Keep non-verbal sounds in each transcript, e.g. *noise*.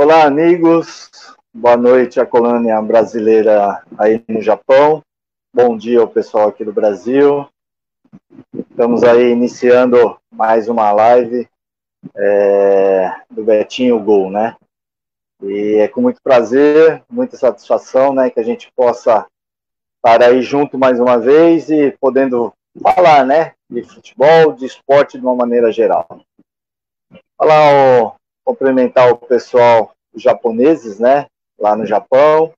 Olá, amigos. Boa noite à colônia brasileira aí no Japão. Bom dia ao pessoal aqui do Brasil. Estamos aí iniciando mais uma live é, do Betinho Gol, né? E é com muito prazer, muita satisfação, né, que a gente possa estar aí junto mais uma vez e podendo falar, né, de futebol, de esporte de uma maneira geral. Falar, ó, cumprimentar o pessoal os japoneses, né, lá no Japão.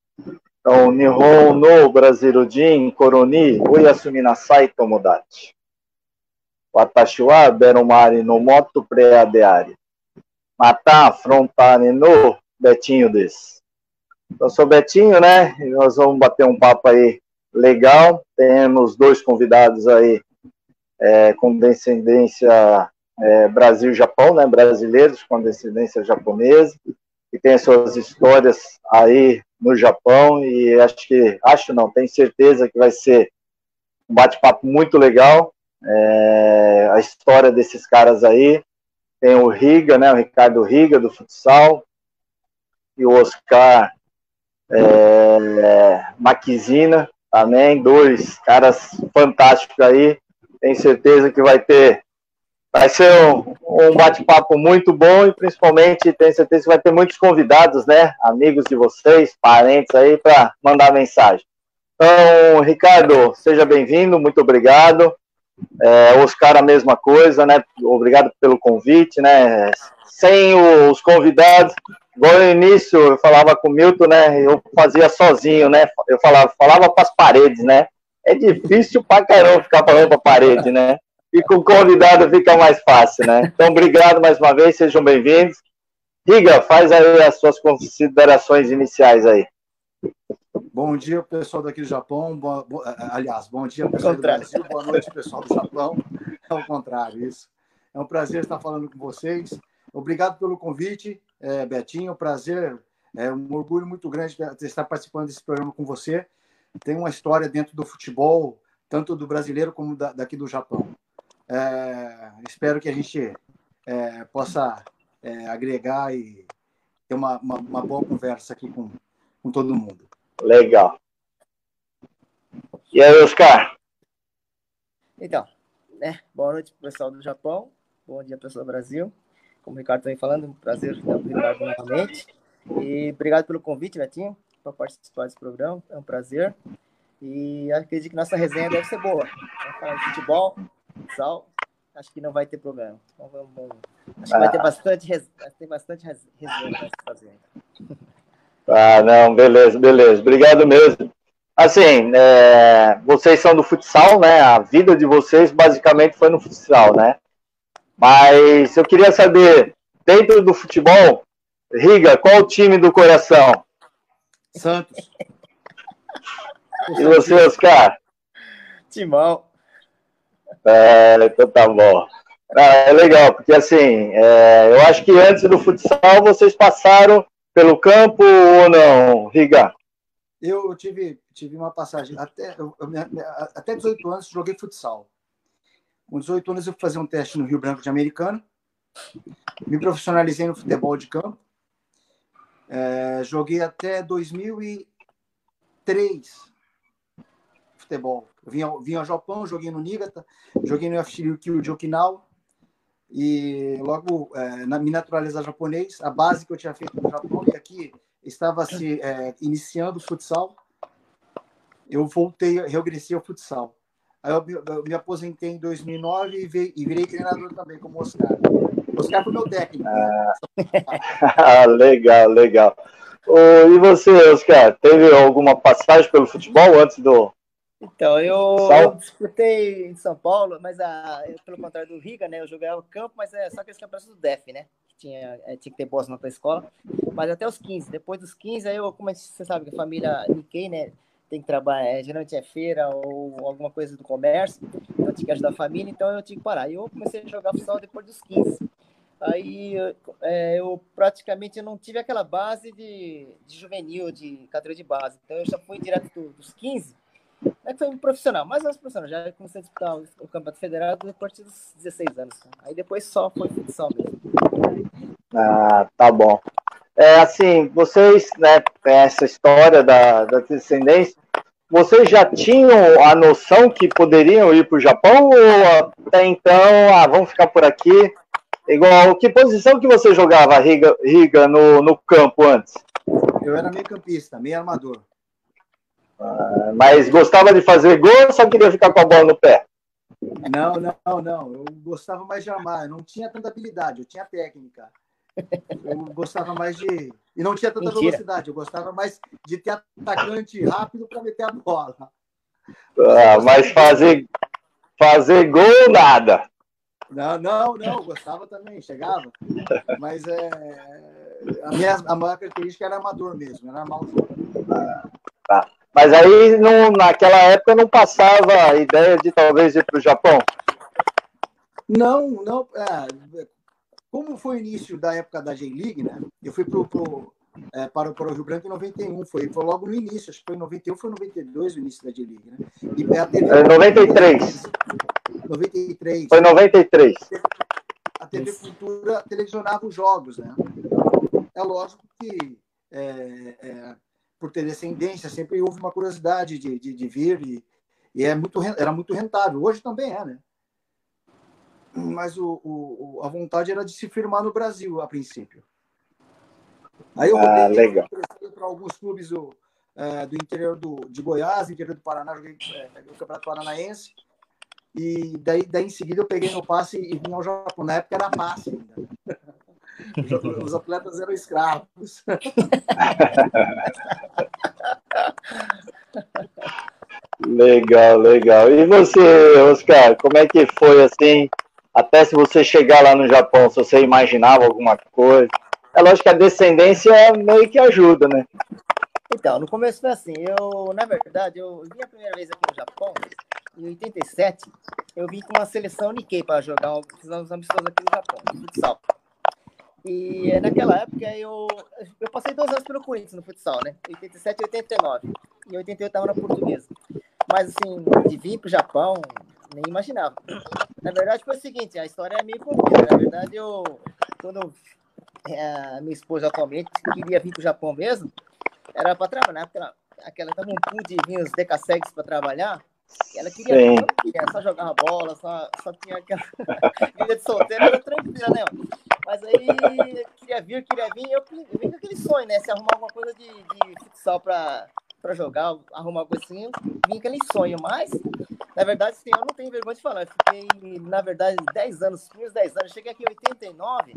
Então, Nihon no Brasil Jin Koroni Oyasumi Nasai Tomodachi. Watashi wa Beromari no moto preadeari. Mata frontane no Betinho desse. Então, sou Betinho, né? E nós vamos bater um papo aí legal. Temos dois convidados aí é, com descendência é, Brasil-Japão, né? Brasileiros com descendência japonesa, que tem suas histórias aí no Japão e acho que, acho não, tenho certeza que vai ser um bate-papo muito legal. É, a história desses caras aí. Tem o Riga, né? O Ricardo Riga do futsal, e o Oscar é, Maquizina também, dois caras fantásticos aí. Tenho certeza que vai ter, vai ser um, um bate-papo muito bom e principalmente tenho certeza que vai ter muitos convidados, né? Amigos de vocês, parentes aí para mandar mensagem. Então, Ricardo, seja bem-vindo, muito obrigado. É, Oscar, a mesma coisa, né? Obrigado pelo convite, né? Sem os convidados, Igual no início, eu falava com o Milton, né? Eu fazia sozinho, né? Eu falava, falava para as paredes, né? É difícil pra caramba ficar falando para a parede, né? E com convidado fica mais fácil, né? Então, obrigado mais uma vez, sejam bem-vindos. Riga, faz aí as suas considerações iniciais aí. Bom dia, pessoal daqui do Japão. Boa, boa, aliás, bom dia, pessoal do Brasil. Boa noite, pessoal do Japão. É o contrário, isso. É um prazer estar falando com vocês. Obrigado pelo convite, é, Betinho. Prazer, é um orgulho muito grande de estar participando desse programa com você. Tem uma história dentro do futebol, tanto do brasileiro como da, daqui do Japão. É, espero que a gente é, possa é, agregar e ter uma, uma, uma, boa conversa aqui com, com todo mundo. Legal. E aí, Oscar? Então, né, boa noite, pessoal do Japão. Bom dia, pessoal do Brasil como o Ricardo está falando, um prazer estar com o Ricardo novamente. E obrigado pelo convite, Betinho, para participar desse programa. É um prazer. E acredito que nossa resenha deve ser boa. Vamos falar de futebol, futsal, acho que não vai ter problema. Então, vamos, acho que vai ter bastante, vai ter bastante resenha para fazer. *laughs* Ah, não, beleza, beleza. Obrigado mesmo. Assim, é, vocês são do futsal, né? A vida de vocês basicamente foi no futsal, né? Mas eu queria saber, dentro do futebol, Riga, qual o time do coração? Santos. E você, Oscar? Timão. É, então tá bom. Ah, é legal, porque assim, é, eu acho que antes do futsal vocês passaram pelo campo ou não, Riga? Eu tive, tive uma passagem, até, eu, até 18 anos joguei futsal. Com 18 anos, eu fui fazer um teste no Rio Branco de Americano. Me profissionalizei no futebol de campo. É, joguei até 2003 futebol. Vim, ao, vim ao Japão, joguei no Nigata, joguei no FC Ryukyu de Okinawa. E logo é, na, me naturalizar japonês, a base que eu tinha feito no Japão, e aqui estava se é, iniciando o futsal. Eu voltei, regressei ao futsal. Aí eu, eu, me aposentei em 2009 e, vi, e virei treinador também, como Oscar. Oscar foi meu técnico. *laughs* Ah, legal, legal. Oh, e você, Oscar, teve alguma passagem pelo futebol antes do. Então, eu, eu disputei em São Paulo, mas a, pelo contrário do Riga, né? Eu jogava campo, mas é só aqueles campeonatos do DEF, né? Tinha, é, tinha que ter notas na escola. Mas até os 15. Depois dos 15, aí eu, como você sabe, que a família Nikkei, né? tem que trabalhar, é, geralmente é feira ou alguma coisa do comércio, então tinha que ajudar a família, então eu tinha que parar. E eu comecei a jogar futsal depois dos 15. Aí é, eu praticamente não tive aquela base de, de, juvenil, de categoria de base. Então eu já fui direto do, dos 15, é que foi um profissional, mas não profissional. Já comecei a disputar o, o Campeonato Federal depois dos 16 anos. Aí depois só foi futsal mesmo. Ah, tá bom. é, assim, vocês, né, essa história da, da descendência, vocês já tinham a noção que poderiam ir para o Japão ou até então, ah, vamos ficar por aqui? Igual, que posição que você jogava, Riga, Riga no, no campo antes? Eu era meio campista, meio armador. Ah, mas gostava de fazer gol ou só queria ficar com a bola no pé? Não, não, não. Eu gostava mais de armar. Eu não tinha tanta habilidade, eu tinha técnica. Eu gostava mais de. E não tinha tanta Mentira. velocidade, eu gostava mais de ter atacante rápido para meter a bola. Ah, mas fazer, fazer gol nada. Não, não, não, eu gostava também, chegava. Mas é, a, minha, a maior característica era amador mesmo, era mal ah, tá. Mas aí, não, naquela época, não passava a ideia de talvez ir para o Japão? Não, não. É, como foi o início da época da J-League, né? Eu fui pro, pro, é, para, para o Rio Branco em 91, foi, foi logo no início, acho que foi em 91, foi em 92 o início da J-League, né? E a TV, é 93. 93. Foi 93. A TV Cultura televisionava os jogos, né? É lógico que é, é, por ter descendência sempre houve uma curiosidade de, de, de vir e, e é muito, era muito rentável. Hoje também é, né? mas o, o, a vontade era de se firmar no Brasil a princípio. Aí eu ah, para alguns clubes do, é, do interior do, de Goiás, interior do Paraná, joguei é, o Campeonato Paranaense. E daí, daí em seguida eu peguei no passe e vim ao Japão. Na época era passe ainda. Os *laughs* atletas eram escravos. legal, legal. E você, Oscar, como é que foi assim? até se você chegar lá no Japão, se você imaginava alguma coisa. É lógico que a descendência meio que ajuda, né? Então, no começo foi assim, eu, na verdade, eu vim a primeira vez aqui no Japão, em 87, eu vim com uma seleção Nikkei para jogar, fizemos amistosos aqui no Japão, no futsal. E naquela época eu, eu passei dois anos pelo Corinthians no futsal, né? 87 e 89. Em 88 eu estava na portuguesa. Mas assim, de vir para o Japão, nem imaginava. Na verdade, foi o seguinte: a história é meio comprida. Na verdade, eu, quando é, a minha esposa atualmente queria vir para o Japão mesmo, era para trabalhar, porque ela, aquela tava um pool de vir os decassegues para trabalhar. Ela queria, queria, só jogava bola, só, só tinha aquela *laughs* vida de solteira, era tranquila, né? Mas aí queria vir, queria vir, eu vim com aquele sonho, né? Se arrumar alguma coisa de, de futsal para para jogar, arrumar algo assim, vim aquele sonho, mas na verdade, sim, eu não tenho vergonha de falar. Eu fiquei, na verdade, 10 anos, primeiros 10 anos, cheguei aqui em 89,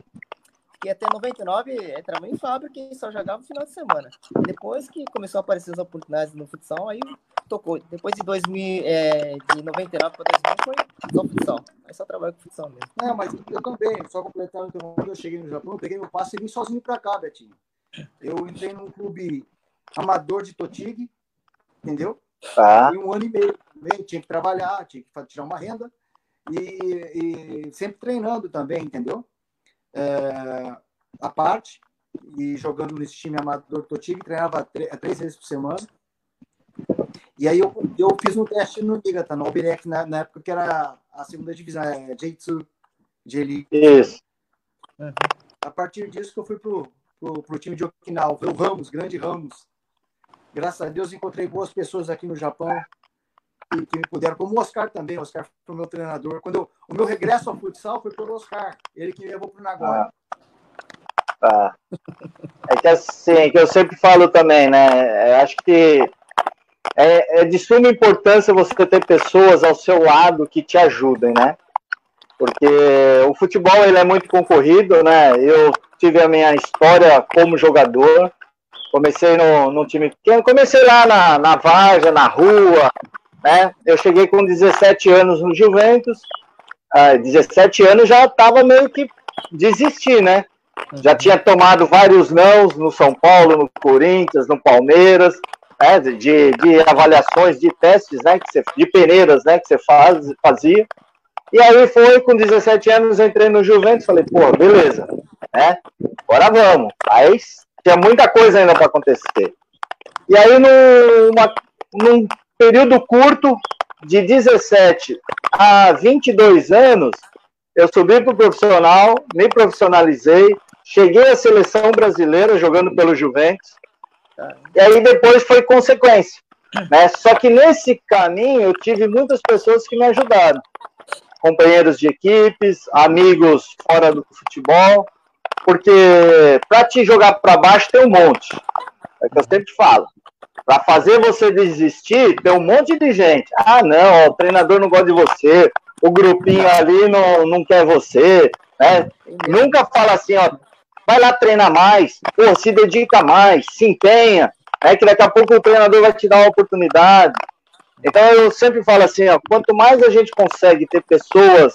fiquei até 99, trabalhei em fábrica e só jogava no final de semana. Depois que começou a aparecer as oportunidades no futsal, aí tocou. Depois de 2000, é, de 99 para 2000 foi só futsal. Aí só trabalho com futsal mesmo. Não, mas eu também, só completando, então, eu cheguei no Japão, peguei meu passe e vim sozinho para cá, Betinho. Eu entrei num clube amador de Totig, entendeu? Tá. E um ano e meio. Tinha que trabalhar, tinha que tirar uma renda. E, e sempre treinando também, entendeu? É, a parte. E jogando nesse time amador Totig, treinava três vezes por semana. E aí eu, eu fiz um teste no Liga, tá? No Alberec, na, na época que era a segunda divisão, é J2, J-League. Isso. A partir disso que eu fui pro, pro, pro time de Okinawa, o Ramos, grande Ramos. Graças a Deus encontrei boas pessoas aqui no Japão que, que me puderam, como o Oscar também. O Oscar foi meu treinador. Quando eu, o meu regresso ao futsal foi pelo Oscar, ele que me levou para o Nagoya. Ah, tá. É que assim, que eu sempre falo também, né? Eu acho que é, é de suma importância você ter pessoas ao seu lado que te ajudem, né? Porque o futebol ele é muito concorrido, né? Eu tive a minha história como jogador, Comecei no, no time pequeno, comecei lá na, na Varja, na rua, né? Eu cheguei com 17 anos no Juventus, ah, 17 anos já estava meio que desistir, né? Já tinha tomado vários nãos no São Paulo, no Corinthians, no Palmeiras, né? de, de avaliações, de testes, né? Que você, de peneiras, né? Que você faz, fazia. E aí foi, com 17 anos, entrei no Juventus, falei, pô, beleza, né? Agora vamos. Aí tinha muita coisa ainda para acontecer. E aí, numa, num período curto, de 17 a 22 anos, eu subi para o profissional, me profissionalizei, cheguei à seleção brasileira jogando pelo Juventus, e aí depois foi consequência. Né? Só que nesse caminho eu tive muitas pessoas que me ajudaram. Companheiros de equipes, amigos fora do futebol, porque para te jogar para baixo tem um monte. É que eu sempre falo. Para fazer você desistir, tem um monte de gente. Ah, não, o treinador não gosta de você, o grupinho ali não, não quer você. Né? Nunca fala assim, ó, vai lá treinar mais, pô, se dedica mais, se empenha, é que daqui a pouco o treinador vai te dar uma oportunidade. Então eu sempre falo assim, ó, quanto mais a gente consegue ter pessoas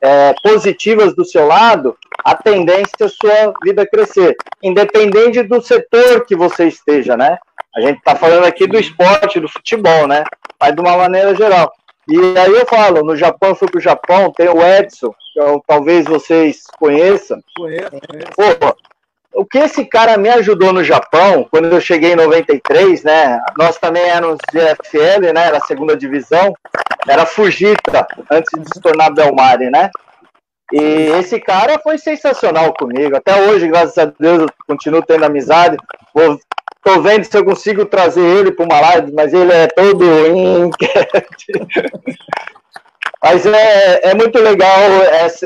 é, positivas do seu lado, a tendência é a sua vida crescer, independente do setor que você esteja, né? A gente está falando aqui do esporte, do futebol, né? Mas de uma maneira geral. E aí eu falo, no Japão, para o Japão, tem o Edson, que eu, talvez vocês conheçam. Conheço, conheço. Pô, o que esse cara me ajudou no Japão, quando eu cheguei em 93, né? Nós também éramos GFL, né? Era a segunda divisão, era Fujita, antes de se tornar Belmari, né? E esse cara foi sensacional comigo. Até hoje, graças a Deus, eu continuo tendo amizade. Vou, tô vendo se eu consigo trazer ele para uma live, mas ele é todo enquete. mas é, é muito legal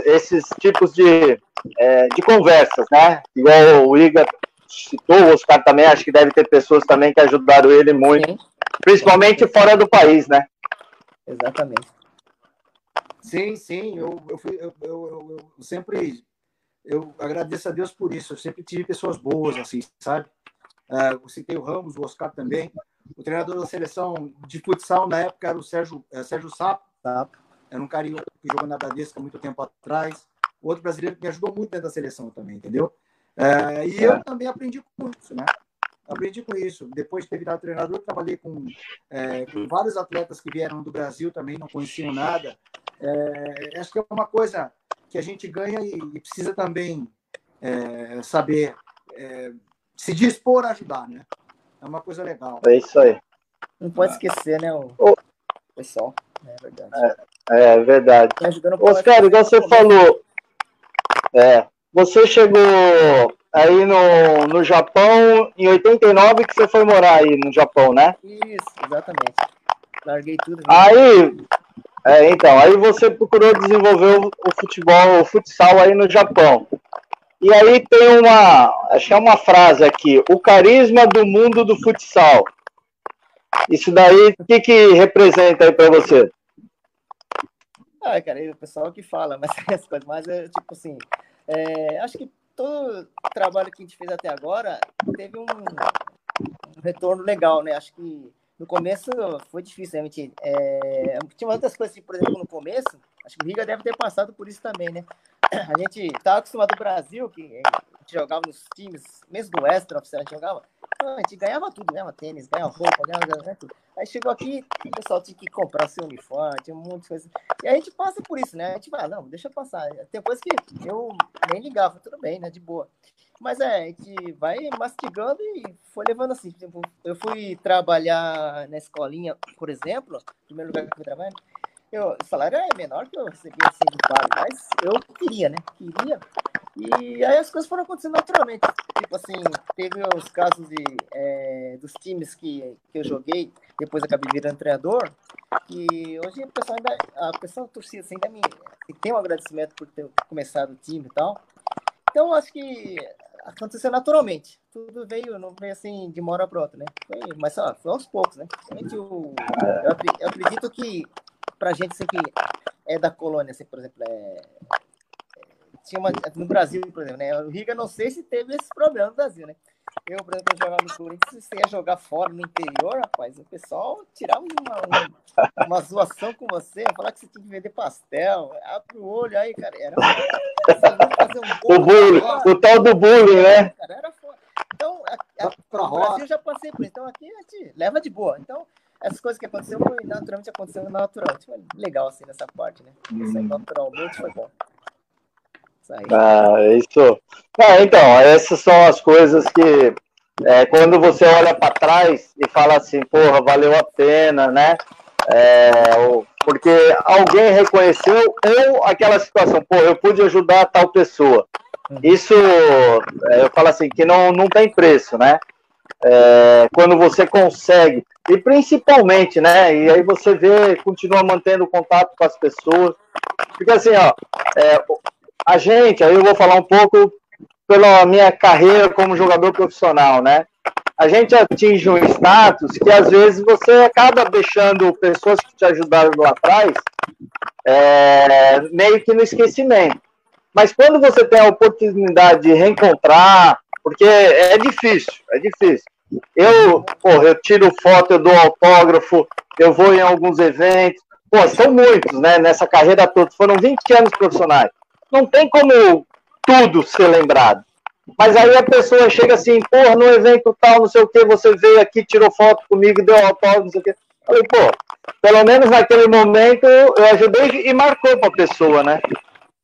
esses tipos de, é, de conversas, né? Igual o Igor citou, o Oscar também, acho que deve ter pessoas também que ajudaram ele muito, Sim. principalmente fora do país, né? Exatamente. Sim, sim, eu, eu, fui, eu, eu, eu, sempre eu agradeço a Deus por isso. Eu sempre tive pessoas boas, assim, sabe? Uh, eu citei o Ramos, o Oscar também. O treinador da seleção de futsal na época era o Sérgio, é, Sérgio Sapo. Sapo. Era um cara que jogou na Bradesca muito tempo atrás outro brasileiro que me ajudou muito dentro da seleção também, entendeu? É, e eu também aprendi com isso, né? Aprendi com isso. Depois de ter virado treinador, trabalhei com, é, com vários atletas que vieram do Brasil também, não conheciam nada. É, acho que é uma coisa que a gente ganha e, e precisa também é, saber se dispor a ajudar, né? É uma coisa legal. É isso aí. Não pode esquecer, né, o oh. pessoal. É verdade. É, é verdade. Oscar, igual você falou, é. Você chegou aí no, no Japão em 89 que você foi morar aí no Japão, né? Isso, exatamente. Larguei tudo. Aí, é, então, aí você procurou desenvolver o, o futebol, o futsal aí no Japão. E aí tem uma, acho que é uma frase aqui, o carisma do mundo do futsal. Isso daí, o que, que representa aí para você? Ah, cara, o pessoal que fala, mas *laughs* as coisas, mas é tipo assim, é, acho que todo trabalho que a gente fez até agora teve um, um retorno legal, né? Acho que no começo foi difícil, né? Gente, é, tinha outras coisas, por exemplo, no começo, acho que o Riga deve ter passado por isso também, né? *clears throat* A gente estava acostumado no Brasil, que a gente jogava nos times, mesmo do extra a gente jogava, a gente ganhava tudo, ganhava tênis, ganhava roupa, ganhava, ganhava tudo. Aí chegou aqui, o pessoal tinha que comprar seu uniforme, tinha um monte de. E a gente passa por isso, né? A gente vai, não, deixa passar. Tem coisa que eu nem ligava, tudo bem, né? De boa. Mas é, a gente vai mastigando e foi levando assim. Tipo, eu fui trabalhar na escolinha, por exemplo, primeiro lugar que eu fui trabalhar, eu, o salário é menor que eu recebia assim do pai, mas eu queria, né? Queria. E aí as coisas foram acontecendo naturalmente. Tipo assim, teve os casos de, é, dos times que, que eu joguei, depois acabei virando treinador, e hoje o pessoal ainda, a pessoa torcida assim, ainda me tem um agradecimento por ter começado o time e tal. Então acho que aconteceu naturalmente. Tudo veio, não veio assim de uma hora para outra, né? Foi, mas ó, foi aos poucos, né? Eu, eu acredito que pra gente assim, que é da colônia, assim, por exemplo, é, tinha uma, no Brasil, por exemplo, né? O Riga não sei se teve esse problema no Brasil, né? Eu, por exemplo, jogava no Corinthians, você ia jogar fora no interior, rapaz, o pessoal tirava uma, uma, uma zoação com você, falar que você tinha que vender pastel, abre o olho aí, cara, era um o bullying, o tal do bullying, né? Cara, era foda. Então, a, a, no Brasil eu já passei por isso, então aqui a gente leva de boa. Então, essas coisas que aconteceram foi naturalmente acontecendo naturalmente. Foi legal assim nessa parte, né? Isso aí naturalmente foi bom. Ah, isso. Ah, então, essas são as coisas que é, quando você olha para trás e fala assim, porra, valeu a pena, né? É, porque alguém reconheceu ou aquela situação, pô, eu pude ajudar tal pessoa. uhum. isso é, eu falo assim que não, não tem preço, né? É, quando você consegue e principalmente, né? E aí você vê, continua mantendo contato com as pessoas, porque assim, ó, é, a gente, aí eu vou falar um pouco pela minha carreira como jogador profissional, né? A gente atinge um status que às vezes você acaba deixando pessoas que te ajudaram lá atrás é, meio que no esquecimento. Mas quando você tem a oportunidade de reencontrar, porque é difícil, é difícil. Eu, porra, eu tiro foto, eu dou autógrafo, eu vou em alguns eventos. Pô, são muitos, né? Nessa carreira toda. Foram 20 anos profissionais. Não tem como tudo ser lembrado. Mas aí a pessoa chega assim, porra, no evento tal, não sei o que, você veio aqui, tirou foto comigo, deu autógrafo, não sei o que. Falei, pô, pelo menos naquele momento eu ajudei e marcou pra pessoa, né?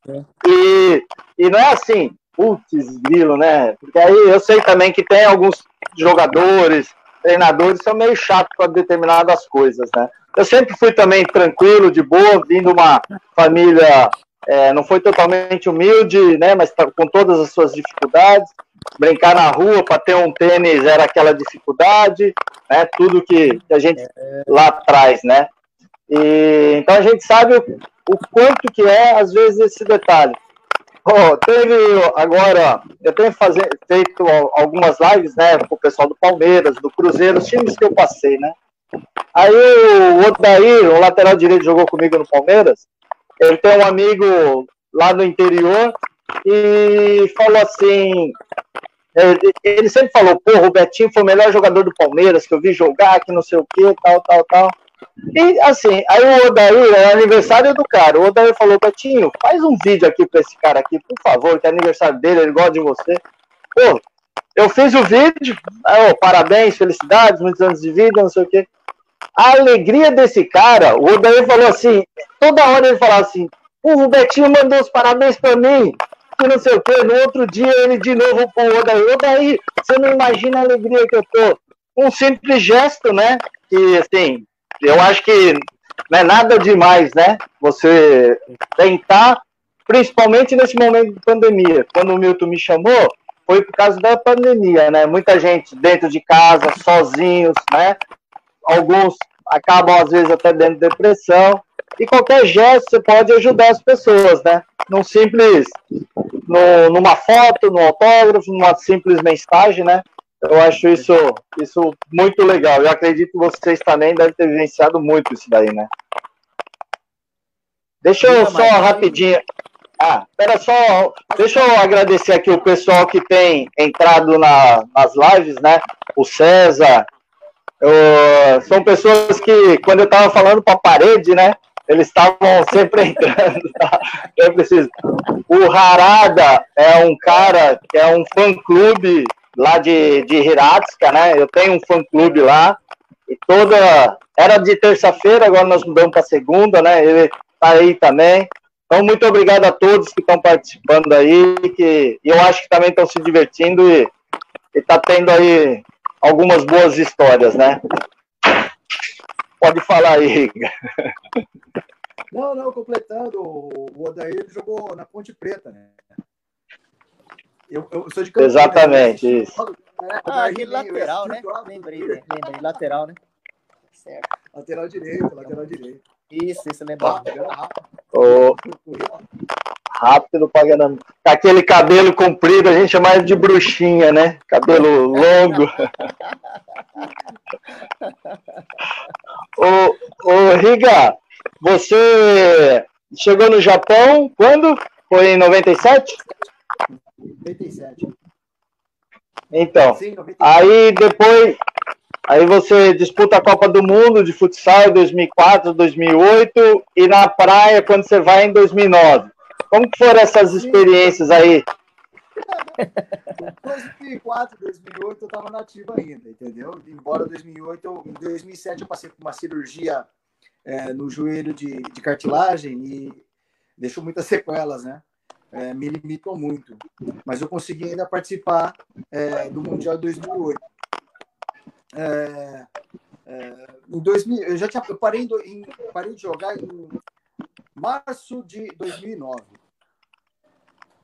É. E, e não é assim, putz, grilo, né? Porque aí eu sei também que tem alguns jogadores, treinadores, são meio chatos para determinadas coisas, né? Eu sempre fui também tranquilo, de boa, vindo uma família, é, não foi totalmente humilde, né? Mas tá com todas as suas dificuldades. Brincar na rua para ter um tênis era aquela dificuldade, né? Tudo que, a gente lá traz, né? E, então a gente sabe o, o quanto que é, às vezes, esse detalhe. Oh, teve agora, eu tenho fazer, feito algumas lives, né, com o pessoal do Palmeiras, do Cruzeiro, os times que eu passei, né? Aí o Odair, o lateral direito, jogou comigo no Palmeiras. Ele tem um amigo lá no interior e falou assim: ele sempre falou, porra, o Betinho foi o melhor jogador do Palmeiras que eu vi jogar, que não sei o que, tal, tal, tal. E assim, aí o Odair, é aniversário do cara. O Odair falou, Betinho, faz um vídeo aqui pra esse cara aqui, por favor, que é aniversário dele, ele gosta de você. Pô, eu fiz o vídeo, oh, parabéns, felicidades, muitos anos de vida, não sei o quê. A alegria desse cara, o Odair falou assim, toda hora ele falava assim, o Betinho mandou os parabéns pra mim, que não sei o quê. No outro dia ele de novo pro Odair, Odair, você não imagina a alegria que eu tô. Um simples gesto, né? Que assim, eu acho que não é nada demais, né? Você tentar, principalmente nesse momento de pandemia. Quando o Milton me chamou, foi por causa da pandemia, né? Muita gente dentro de casa, sozinhos, né? Alguns acabam, às vezes, até dentro de depressão. E qualquer gesto você pode ajudar as pessoas, né? Num simples, no, numa foto, num autógrafo, numa simples mensagem, né? Eu acho isso, isso muito legal. Eu acredito que vocês também devem ter vivenciado muito isso daí, né? Deixa eu só rapidinho. Ah, espera só. Deixa eu agradecer aqui o pessoal que tem entrado na, nas lives, né? O César. Eu, são pessoas que, quando eu estava falando para a parede, né? Eles estavam sempre *laughs* entrando. Tá? Eu preciso. O Harada é um cara que é um fã-clube lá de, de Hiratsuka, né? Eu tenho um fã-clube lá. E toda. Era de terça-feira, agora nós mudamos para segunda, né? Ele tá aí também. Então, muito obrigado a todos que estão participando aí, que eu acho que também estão se divertindo e está tendo aí algumas boas histórias, né? Pode falar aí. Não, não, completando, o Odair jogou na Ponte Preta, né? Eu, eu sou de Campinas. Exatamente, né? isso. Ah, aquele lateral, né? Lembrei, né? lembrei, lateral, né? Certo. Lateral direito, lateral direito. Isso, isso, lembra. O... Rápido pagando. Com aquele cabelo comprido, a gente chama ele de bruxinha, né? Cabelo longo. *laughs* ô, ô, Riga, você chegou no Japão quando? Foi em 97? 97. Então, Sim, aí depois, aí você disputa a Copa do Mundo de futsal em 2004, 2008 e na praia quando você vai em 2009. Como que foram essas experiências aí? *laughs* 2004, 2008 eu estava nativo ainda, entendeu? Embora 2008, eu, em 2007 eu passei por uma cirurgia é, no joelho de, de cartilagem e deixou muitas sequelas, né? É, me limitou muito. Mas eu consegui ainda participar é, do Mundial de 2008. É, é, em 2000, eu já tinha, eu parei, em, parei de jogar em março de 2009.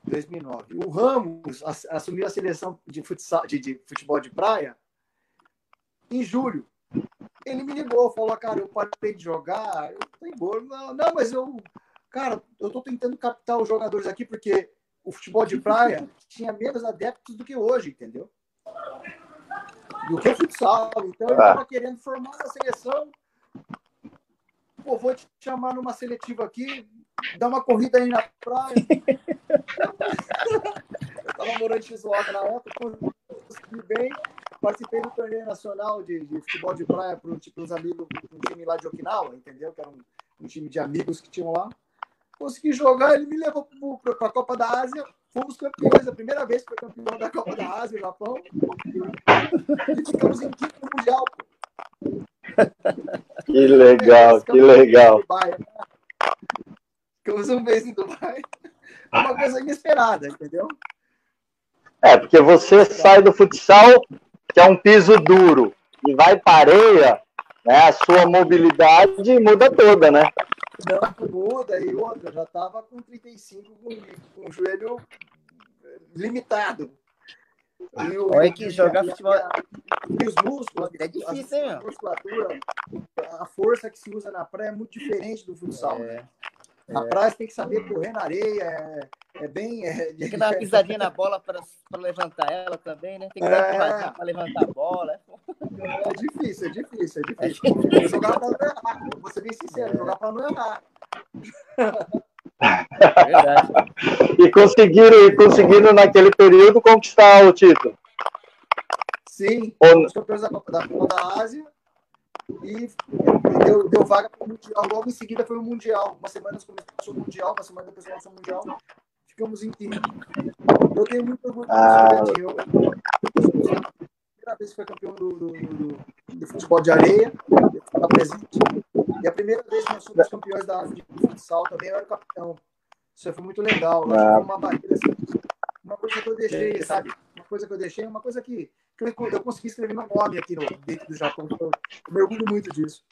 2009. O Ramos assumiu a seleção de, futsal, de, de futebol de praia em julho. Ele me ligou, falou, cara, eu parei de jogar, eu tô embora. Não, não, mas eu, cara, eu tô tentando captar os jogadores aqui porque o futebol de praia tinha menos adeptos do que hoje, entendeu? Do que o futsal. Então ele estava querendo formar a seleção. Pô, vou te chamar numa seletiva aqui, dar uma corrida aí na praia. eu estava morando em Shizuoka na época, consegui bem. Participei do torneio nacional de, de futebol de praia para tipo, uns amigos, um time lá de Okinawa, entendeu? Que era um, um time de amigos que tinham lá consegui jogar, ele me levou para a Copa da Ásia, fomos campeões, a primeira vez que foi campeão da Copa da Ásia, Japão, e ficamos em quinto mundial. Que legal, que legal. Ficamos um mês em Dubai. Uma coisa inesperada, entendeu? É, porque você sai do futsal, que é um piso duro, e vai para areia, né, a sua mobilidade muda toda, né? Não, muda. E outra, já estava com 35, com, com o joelho limitado. E o, Olha que jogar futebol. E os músculos, é difícil, hein, a musculatura, a força que se usa na praia é muito diferente do futsal. É. Na é. praia você tem que saber correr na areia, é, é bem. É, tem que *laughs* dar uma pisadinha na bola para levantar ela também, né? Tem que dar uma é. pisadinha para levantar a bola. É difícil, é difícil, é difícil. É jogar para não errar. Vou ser bem sincero, jogar para não errar. Verdade. *laughs* e conseguiram, e conseguiram naquele período conquistar o título. Sim, os campeões da Copa da, da Ásia e deu, deu vaga para o Mundial. Logo em seguida foi o Mundial. Uma semana começou o Mundial, uma semana depois começou o Mundial. Ficamos em quinto. Eu tenho muito orgulho ah. Eu, eu, primeira vez que foi campeão do, do, do, do futebol de areia, eu estava presente. E a primeira vez que nós fomos campeões da Ásia de futsal também, eu era capitão. Isso foi muito legal. Ah. Uma barreira assim, uma coisa que eu deixei, sabe? Uma coisa que eu deixei, uma coisa que eu, eu consegui escrever meu nome aqui no, dentro do Japão. Eu, eu me orgulho muito disso.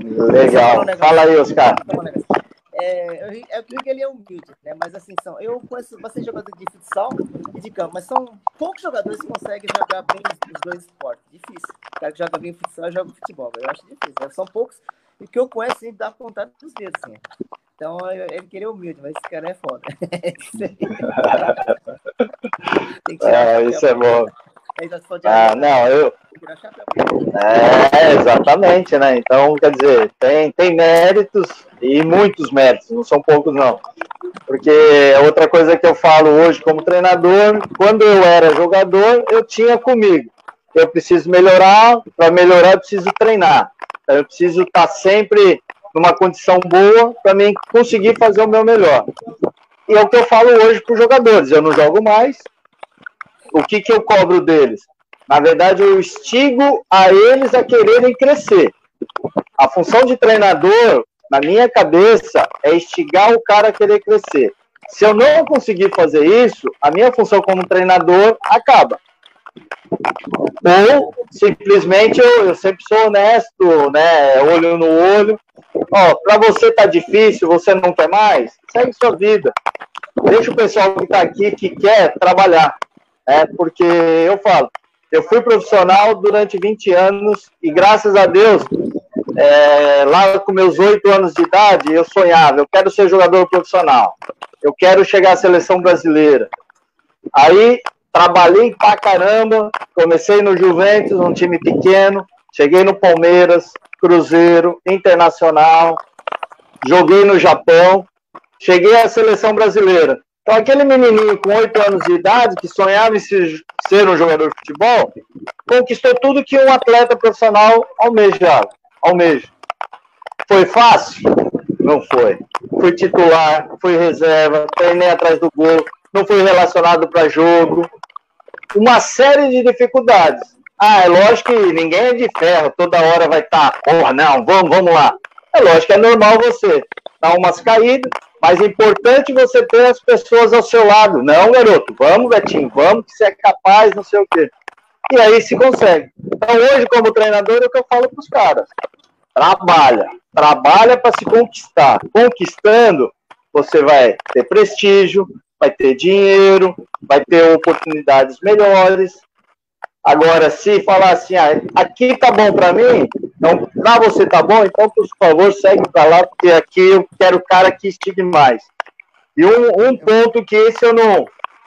Legal. Fala aí, Oscar. É, eu, eu creio que ele é humilde, né? Mas assim, são, eu conheço bastante jogadores de futsal e de campo, mas são poucos jogadores que conseguem jogar bem os dois esportes. Difícil. O cara que joga bem futsal joga futebol. Eu acho difícil. Né? São poucos. E que eu conheço, assim, dá contato dos dedos, assim. Então, ele queria humilde, mas esse cara é foda. *laughs* é, isso é bom. Ah, não, eu. É, exatamente, né? Então, quer dizer, tem, tem méritos e muitos méritos, não são poucos, não. Porque outra coisa que eu falo hoje como treinador, quando eu era jogador, eu tinha comigo. Eu preciso melhorar, para melhorar eu preciso treinar. Eu preciso estar sempre numa condição boa para mim conseguir fazer o meu melhor. E é o que eu falo hoje para os jogadores. Eu não jogo mais, o que, que eu cobro deles? Na verdade, eu estigo a eles a quererem crescer. A função de treinador, na minha cabeça, é estigar o cara a querer crescer. Se eu não conseguir fazer isso, a minha função como treinador acaba. Ou simplesmente eu, eu sempre sou honesto, né? Olho no olho. Ó, para você tá difícil, você não quer mais, segue sua vida. Deixa o pessoal que está aqui que quer trabalhar. É, porque eu falo, eu fui profissional durante 20 anos e graças a Deus, é, lá com meus 8 anos de idade, eu sonhava, eu quero ser jogador profissional, eu quero chegar à seleção brasileira. Aí trabalhei pra caramba, comecei no Juventus, um time pequeno, cheguei no Palmeiras, Cruzeiro, Internacional, joguei no Japão, cheguei à seleção brasileira. Então, aquele menininho com oito anos de idade, que sonhava em ser um jogador de futebol, conquistou tudo que um atleta profissional almejava, almeja. Foi fácil? Não foi. Fui titular, fui reserva, treinei atrás do gol, não fui relacionado para jogo. Uma série de dificuldades. Ah, é lógico que ninguém é de ferro, toda hora vai estar, tá, porra, não, vamos, vamos lá. É lógico que é normal você dar umas caídas, mas é importante você ter as pessoas ao seu lado. Não, garoto, vamos, Betinho, vamos, que você é capaz, não sei o quê. E aí se consegue. Então, hoje, como treinador, é o que eu falo para os caras. Trabalha. Trabalha para se conquistar. Conquistando, você vai ter prestígio, vai ter dinheiro, vai ter oportunidades melhores. Agora, se falar assim, ah, aqui tá bom para mim, então para você tá bom, então por favor segue para lá, porque aqui eu quero o cara que estigue mais. E um, um ponto que esse eu não,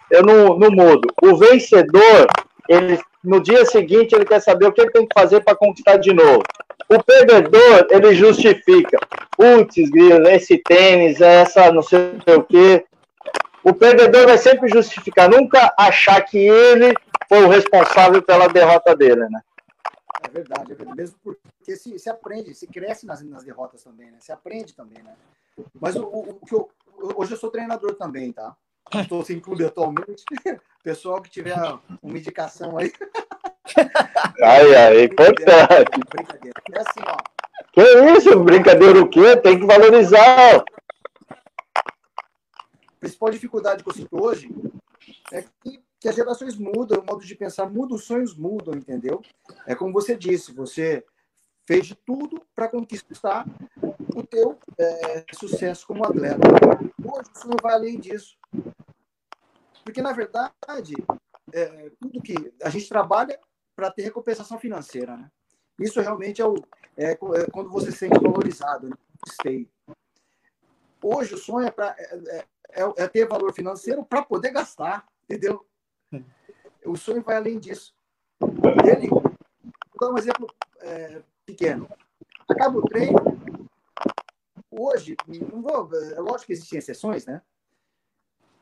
eu não, não mudo. O vencedor, ele, no dia seguinte, ele quer saber o que ele tem que fazer para conquistar de novo. O perdedor, ele justifica. Putz, esse tênis, essa não sei o quê. O perdedor vai sempre justificar, nunca achar que ele foi o responsável pela derrota dele, né? É verdade, é verdade. Mesmo porque se, se aprende, se cresce nas, nas derrotas também, né? Se aprende também, né? Mas o, o, o que eu, hoje eu sou treinador também, tá? Estou sem clube atualmente. *laughs* Pessoal que tiver uma indicação aí. *laughs* Ai, ai, *laughs* importante. Brincadeira. É assim, ó. Que isso? Brincadeira o quê? Tem que valorizar. A principal dificuldade que eu sinto hoje é que, que as gerações mudam, o modo de pensar muda, os sonhos mudam, entendeu? É como você disse, você fez de tudo para conquistar o teu é, sucesso como atleta. Hoje isso não vai além disso. Porque, na verdade, é, tudo que a gente trabalha para ter recompensação financeira. Né? Isso realmente é, o, é, é quando você se sente valorizado. Né? Hoje o sonho é, pra, é, é, é ter valor financeiro para poder gastar, entendeu? O sonho vai além disso. Ele, vou dar um exemplo é, pequeno. Acaba o treino. Hoje, não vou, é lógico que existem exceções, né?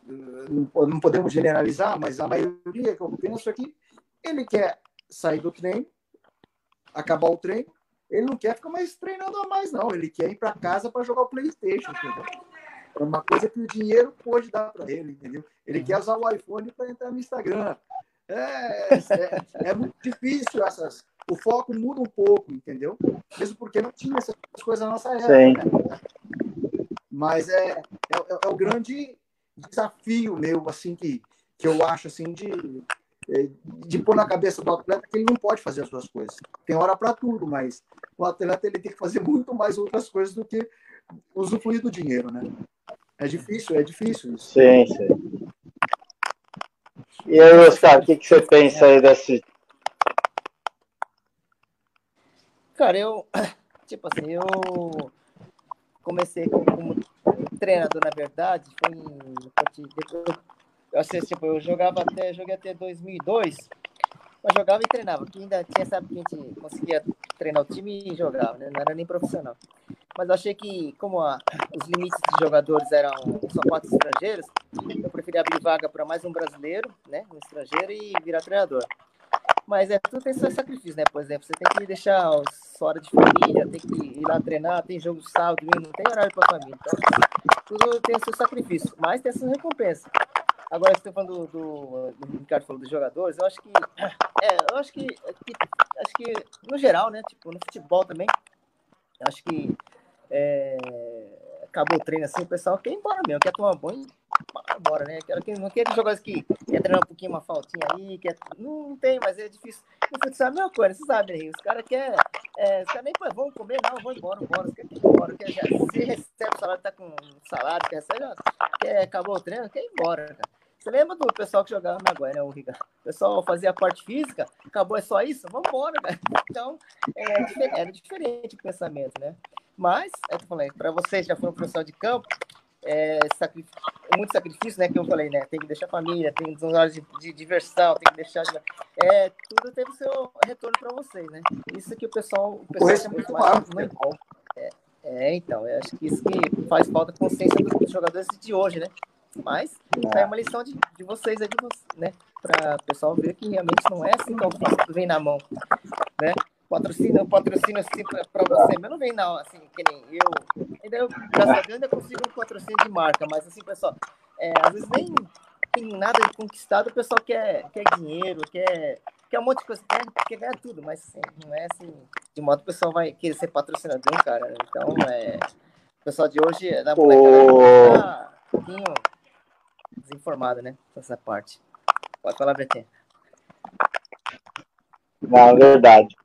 Não podemos generalizar, mas a maioria que eu penso aqui, ele quer sair do treino, acabar o treino, ele não quer ficar mais treinando a mais, não. Ele quer ir para casa para jogar o PlayStation, entendeu? É uma coisa que o dinheiro pode dar para ele, entendeu? Ele quer usar o iPhone para entrar no Instagram. É, é, é, muito difícil essas, o foco muda um pouco, entendeu? Mesmo porque não tinha essas coisas na nossa época. Né? Mas é, é, é, é, o grande desafio meu, assim, que, que eu acho, assim, de, é, de pôr na cabeça do atleta que ele não pode fazer as suas coisas. Tem hora para tudo, mas o atleta ele tem que fazer muito mais outras coisas do que usufruir do dinheiro, né? É difícil, é difícil isso. Sim, sim. E aí, Oscar, o que, que você pensa aí desse, Cara, eu, *coughs* tipo assim, eu comecei como, treinador, na verdade, foi em, eu, assim, tipo, eu jogava até, joguei até 2002, mas jogava e treinava, porque ainda tinha, sabe, que a gente conseguia treinar o time e jogava, né? não era nem profissional. Mas eu achei que, como a, os limites de jogadores eram só quatro estrangeiros, eu preferia abrir vaga para mais um brasileiro, né, um estrangeiro, e virar treinador. Mas é tudo tem seu sacrifício, né? Por exemplo, você tem que deixar sua hora de família, tem que ir lá treinar, tem jogo sábado, domingo, não tem horário para família. Então, tudo tem seu sacrifício, mas tem a sua recompensa. Agora, você está falando do, do, do, Ricardo falou dos jogadores, eu acho que, *clears throat* é, eu acho que, que, acho que, no geral, né? Tipo, no futebol também, eu acho que é, acabou o treino assim, o pessoal quer ir embora mesmo, quer tomar banho bora, né? Quero que não quero jogadores que quer treinar um pouquinho uma faltinha aí, quer, não tem, mas é difícil. No futsal é a mesma coisa, você sabe, né? Os caras querem, é, os caras nem vão comer, não, vão embora, embora, quer ir embora, quer, já, se recebe o salário, tá com salário, quer receber, quer, acabou o treino, quer ir embora, cara. Você lembra do pessoal que jogava na né, o Ricardo? O pessoal fazia a parte física, acabou, é só isso? Vamos embora, cara. Então, é, era diferente o pensamento, né? Mas, eu tô falando, para vocês já foram profissional de campo, é, muito sacrifício, né? Que eu falei, né? Tem que deixar família, tem horas de, de, diversão, tem que deixar. É, tudo teve o seu retorno para vocês, né? Isso que o pessoal. O pessoal é muito mais, né? é, é, então, eu acho que isso que faz falta consciência dos jogadores de hoje, né? Mas é uma lição de, de vocês aí, né? Para o pessoal ver que realmente não é assim tão fácil que vem na mão, né? patrocínio, patrocínio assim para você, mas não vem não, assim, que nem eu. Ainda eu, graças a Deus, ainda consigo um patrocínio de marca, mas assim, pessoal, é, às vezes nem tem nada de conquistado, o pessoal quer, quer dinheiro, quer, quer um monte de coisa, quer, quer ganhar tudo, mas assim, não é assim, de modo que o pessoal vai querer ser patrocinador, cara. Então, é, o pessoal de hoje, da molecada, tá um pouquinho desinformado, né, essa parte. Pode falar, Bretinha. Não, verdade.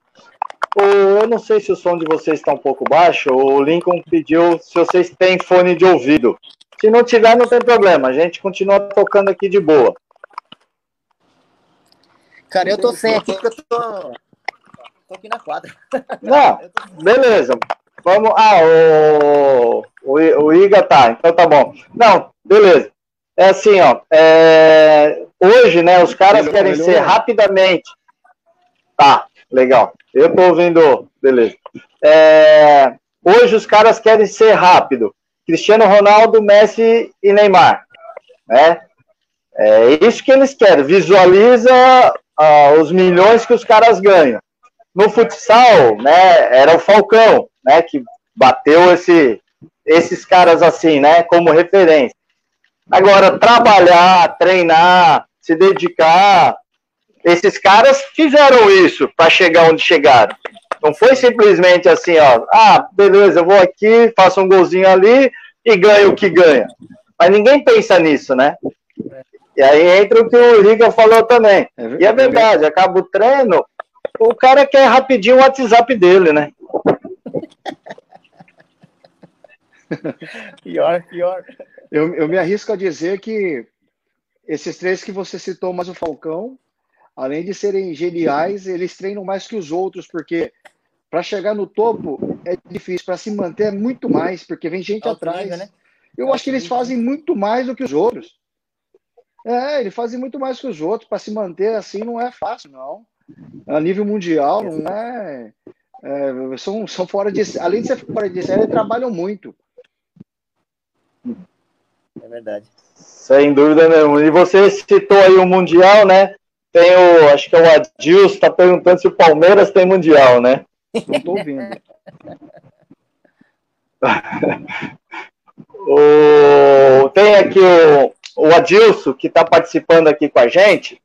Eu não sei se o som de vocês está um pouco baixo. O Lincoln pediu se vocês têm fone de ouvido. Se não tiver, não tem problema. A gente continua tocando aqui de boa. Cara, eu tô sem aqui porque eu tô, tô aqui na quadra. *laughs* Não, beleza. Vamos. Ah, o, o, o Iga tá, então tá bom. Não, beleza. É assim, ó. É, hoje, né, os caras melhor, querem melhor. ser rapidamente. Tá, legal. Eu tô ouvindo. Beleza. É, hoje os caras querem ser rápido. Cristiano Ronaldo, Messi e Neymar. Né? É isso que eles querem. Visualiza uh, os milhões que os caras ganham. No futsal, né, era o Falcão, né, que bateu esse, esses caras assim, né, como referência. Agora, trabalhar, treinar, se dedicar, esses caras fizeram isso para chegar onde chegaram. Não foi simplesmente assim, ó, ah, beleza, eu vou aqui, faço um golzinho ali e ganho o que ganha. Mas ninguém pensa nisso, né? E aí entra o que o Riga falou também. É e é verdade, acaba o treino, o cara quer rapidinho o WhatsApp dele, né? *laughs* pior, pior. Eu, eu me arrisco a dizer que esses três que você citou, mais o Falcão, além de serem geniais, eles treinam mais que os outros, porque para chegar no topo é difícil, para se manter é muito mais, porque vem gente Alto atrás. Nível, né? Eu acho que eles fazem muito mais do que os outros. É, ele fazem muito mais que os outros. Para se manter assim não é fácil, não. A nível mundial, não é. é são, são fora de. Além de ser fora de série, trabalham muito. É verdade. Sem dúvida nenhuma. E você citou aí o Mundial, né? Tem o. Acho que é o Adilson, está perguntando se o Palmeiras tem Mundial, né? Não estou ouvindo. *laughs* o... Tem aqui o o Adilson, que está participando aqui com a gente,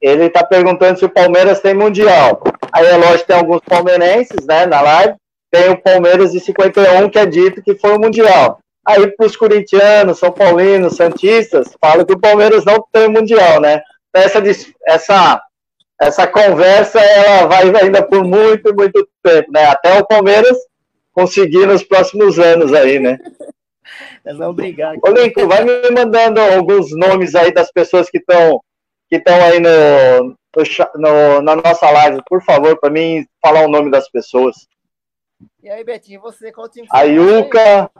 ele está perguntando se o Palmeiras tem Mundial. Aí é lógico tem alguns palmeirenses né, na live, tem o Palmeiras de 51, que é dito que foi o Mundial. Aí para os corintianos, São Paulinos, Santistas, falam que o Palmeiras não tem Mundial, né? Essa, essa, essa conversa ela vai ainda por muito, muito tempo, né? Até o Palmeiras conseguir nos próximos anos aí, né? *laughs* Nós vamos brigar. Ô, Lincoln, vai me mandando alguns nomes aí das pessoas que estão que estão aí no, no, na nossa live, por favor, para mim falar o nome das pessoas. E aí, Betinho, você qual time? A Yuka.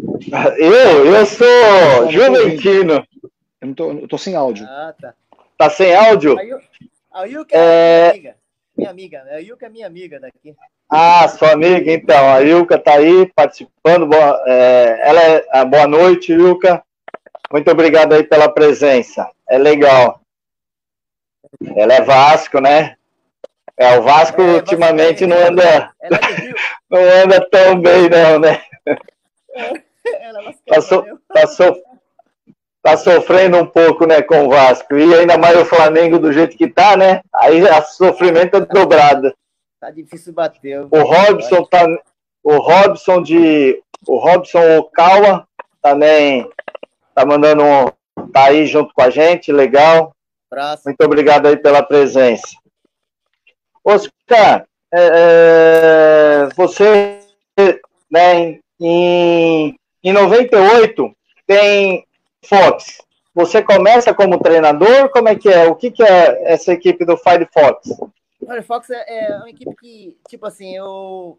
*laughs* Eu, eu sou juventino. Eu não tô, eu tô sem áudio. Ah, tá. Tá sem áudio? A Yuka é, é minha amiga. Minha amiga. A Yuka é minha amiga daqui. Ah, sua amiga, então. A Ilka está aí participando. Boa, é, ela é, ah, boa noite, Ilka. Muito obrigado aí pela presença. É legal. Ela é Vasco, né? É, o Vasco é, ultimamente não anda, é *laughs* não anda tão bem, não, né? *laughs* *laughs* Está so, tá so, tá sofrendo um pouco, né, com o Vasco. E ainda mais o Flamengo do jeito que tá, né? Aí o sofrimento é dobrado. Tá difícil bater. O Robson tá. O Robson de. O Robson Okawa também tá mandando um. Tá aí junto com a gente, legal. Praça. Muito obrigado aí pela presença. Oscar, é, é você, né, em, em 98 tem Fox. Você começa como treinador? Como é que é? O que, que é essa equipe do Firefox? Olha, Fox é, é, uma equipe que, tipo assim, eu,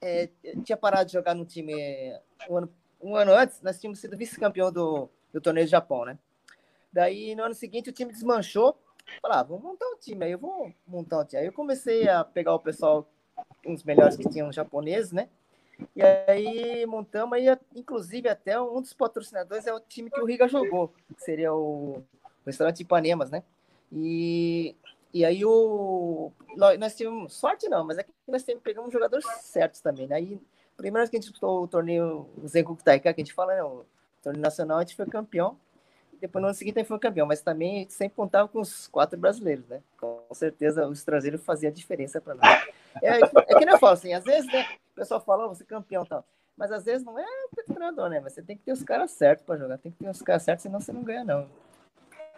é, tinha parado de jogar no time um ano, um ano antes, nós tínhamos sido vice-campeão do, do torneio do Japão, né? Daí, no ano seguinte, o time desmanchou. Falei, ah, montar um time. Aí eu vou montar um time. Aí eu comecei a pegar o pessoal, uns melhores que tinham japoneses, né? E aí montamos, aí, inclusive até um dos patrocinadores é o time que o Riga jogou, que seria o restaurante Ipanemas, né? E e aí o. Nós tivemos sorte não, mas é que nós temos, pegamos jogadores certos também. Né? Aí, primeiro que a gente disputou o torneio o Zenkuku Taika, que a gente fala, né? O torneio nacional, a gente foi campeão. Depois no ano seguinte a gente foi campeão, mas também a sempre contava com os quatro brasileiros, né? Com certeza o estrangeiro fazia diferença para nós. É, é que nem eu falo assim, às vezes, né? O pessoal fala, oh, você é campeão tal. Mas às vezes não é treinador, né? Você tem que ter os caras certos para jogar. Tem que ter os caras certos, senão você não ganha, não.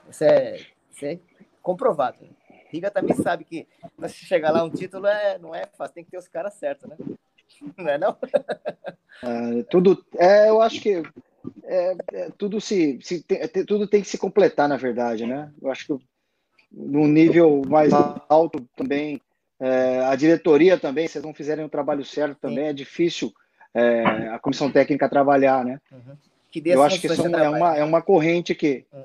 Isso é, isso é comprovado. Riga também sabe que para chegar lá um título é, não é fácil, tem que ter os caras certos, né? *laughs* Não é não? É, tudo, é, eu acho que é, é, tudo se, se tem, tudo tem que se completar, na verdade, né? Eu acho que no nível mais alto também, é, a diretoria também, se eles não fizerem o trabalho certo também, Sim. é difícil é, a comissão técnica trabalhar, né? Uhum. eu acho que são, é, uma, é uma corrente que uhum.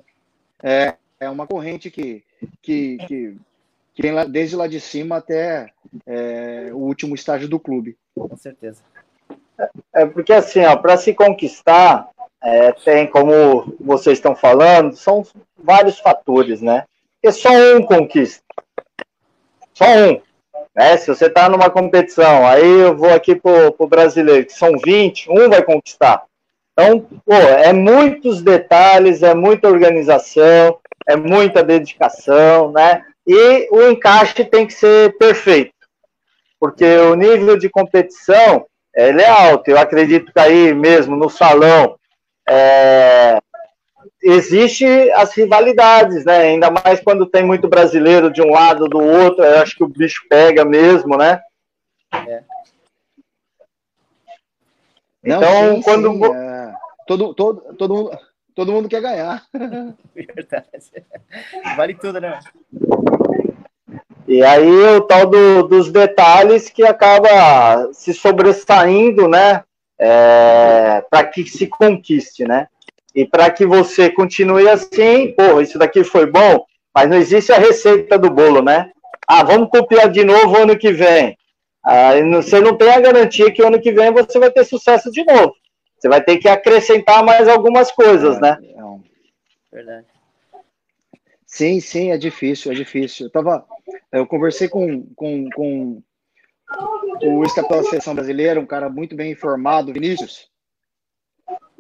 é, é uma corrente que, que, que, que vem lá, desde lá de cima até é, o último estágio do clube. Com certeza. É porque assim, ó, para se conquistar, é, tem como vocês estão falando, são vários fatores, né? Porque só um conquista. Só um. Né? Se você está numa competição, aí eu vou aqui pro, pro brasileiro, que são 20, um vai conquistar. Então, pô, é muitos detalhes, é muita organização, é muita dedicação, né? E o encaixe tem que ser perfeito. Porque o nível de competição, ele é alto. Eu acredito que aí mesmo no salão é, existe as rivalidades, né? Ainda mais quando tem muito brasileiro de um lado do outro, eu acho que o bicho pega mesmo, né? É. Então, sim, quando sim, é. todo, todo, todo, mundo, todo mundo quer ganhar. *laughs* Verdade. Vale tudo, né? E aí o tal do, dos detalhes que acaba se sobressaindo, né? É, para que se conquiste, né? E para que você continue assim, pô, isso daqui foi bom, mas não existe a receita do bolo, né? Ah, vamos copiar de novo ano que vem. Aí você não tem a garantia que ano que vem você vai ter sucesso de novo. Você vai ter que acrescentar mais algumas coisas, né? Verdade. Sim, sim, é difícil, é difícil. Eu, tava, eu conversei com, com, com o ex-capitão da seleção brasileira, um cara muito bem informado, Vinícius,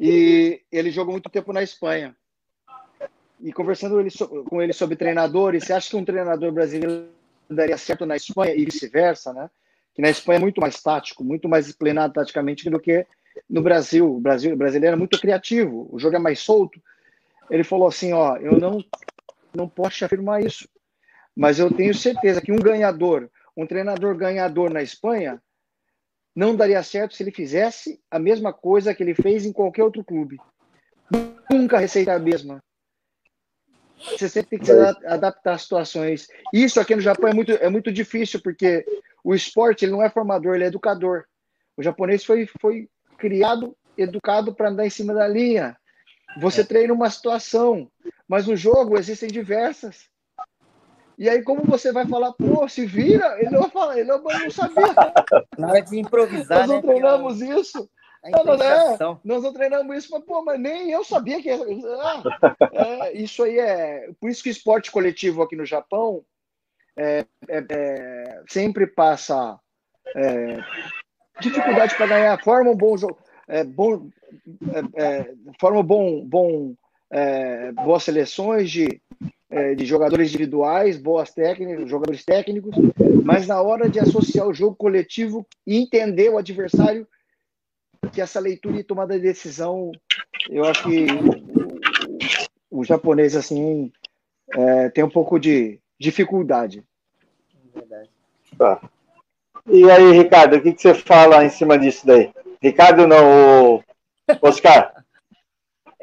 e ele jogou muito tempo na Espanha. E conversando ele, com ele sobre treinadores, você acha que um treinador brasileiro daria certo na Espanha e vice-versa, né? Que na Espanha é muito mais tático, muito mais disciplinado taticamente do que no Brasil. O Brasil o brasileiro é muito criativo, o jogo é mais solto. Ele falou assim, ó, eu não não posso afirmar isso. Mas eu tenho certeza que um ganhador, um treinador ganhador na Espanha, não daria certo se ele fizesse a mesma coisa que ele fez em qualquer outro clube. Nunca a receita a mesma. Você sempre tem que se adaptar às situações. Isso aqui no Japão é muito, é muito difícil, porque o esporte ele não é formador, ele é educador. O japonês foi, foi criado, educado para andar em cima da linha. Você é. treina uma situação, mas no jogo existem diversas. E aí, como você vai falar, pô, se vira, ele não fala, ele não, não sabia. Na hora de improvisar. Nós não né, treinamos isso. Não, é, nós não treinamos isso, mas, pô, mas nem eu sabia que. Ah, é, isso aí é. Por isso que o esporte coletivo aqui no Japão é, é, é sempre passa é, dificuldade para ganhar, forma um bom jogo. É, bom, forma bom, bom é, boas seleções de, é, de jogadores individuais, boas técnicas, jogadores técnicos, mas na hora de associar o jogo coletivo e entender o adversário, que essa leitura e tomada de decisão, eu acho que o, o japonês assim é, tem um pouco de dificuldade. Verdade. Tá. E aí, Ricardo, o que, que você fala em cima disso daí? Ricardo não, o Oscar.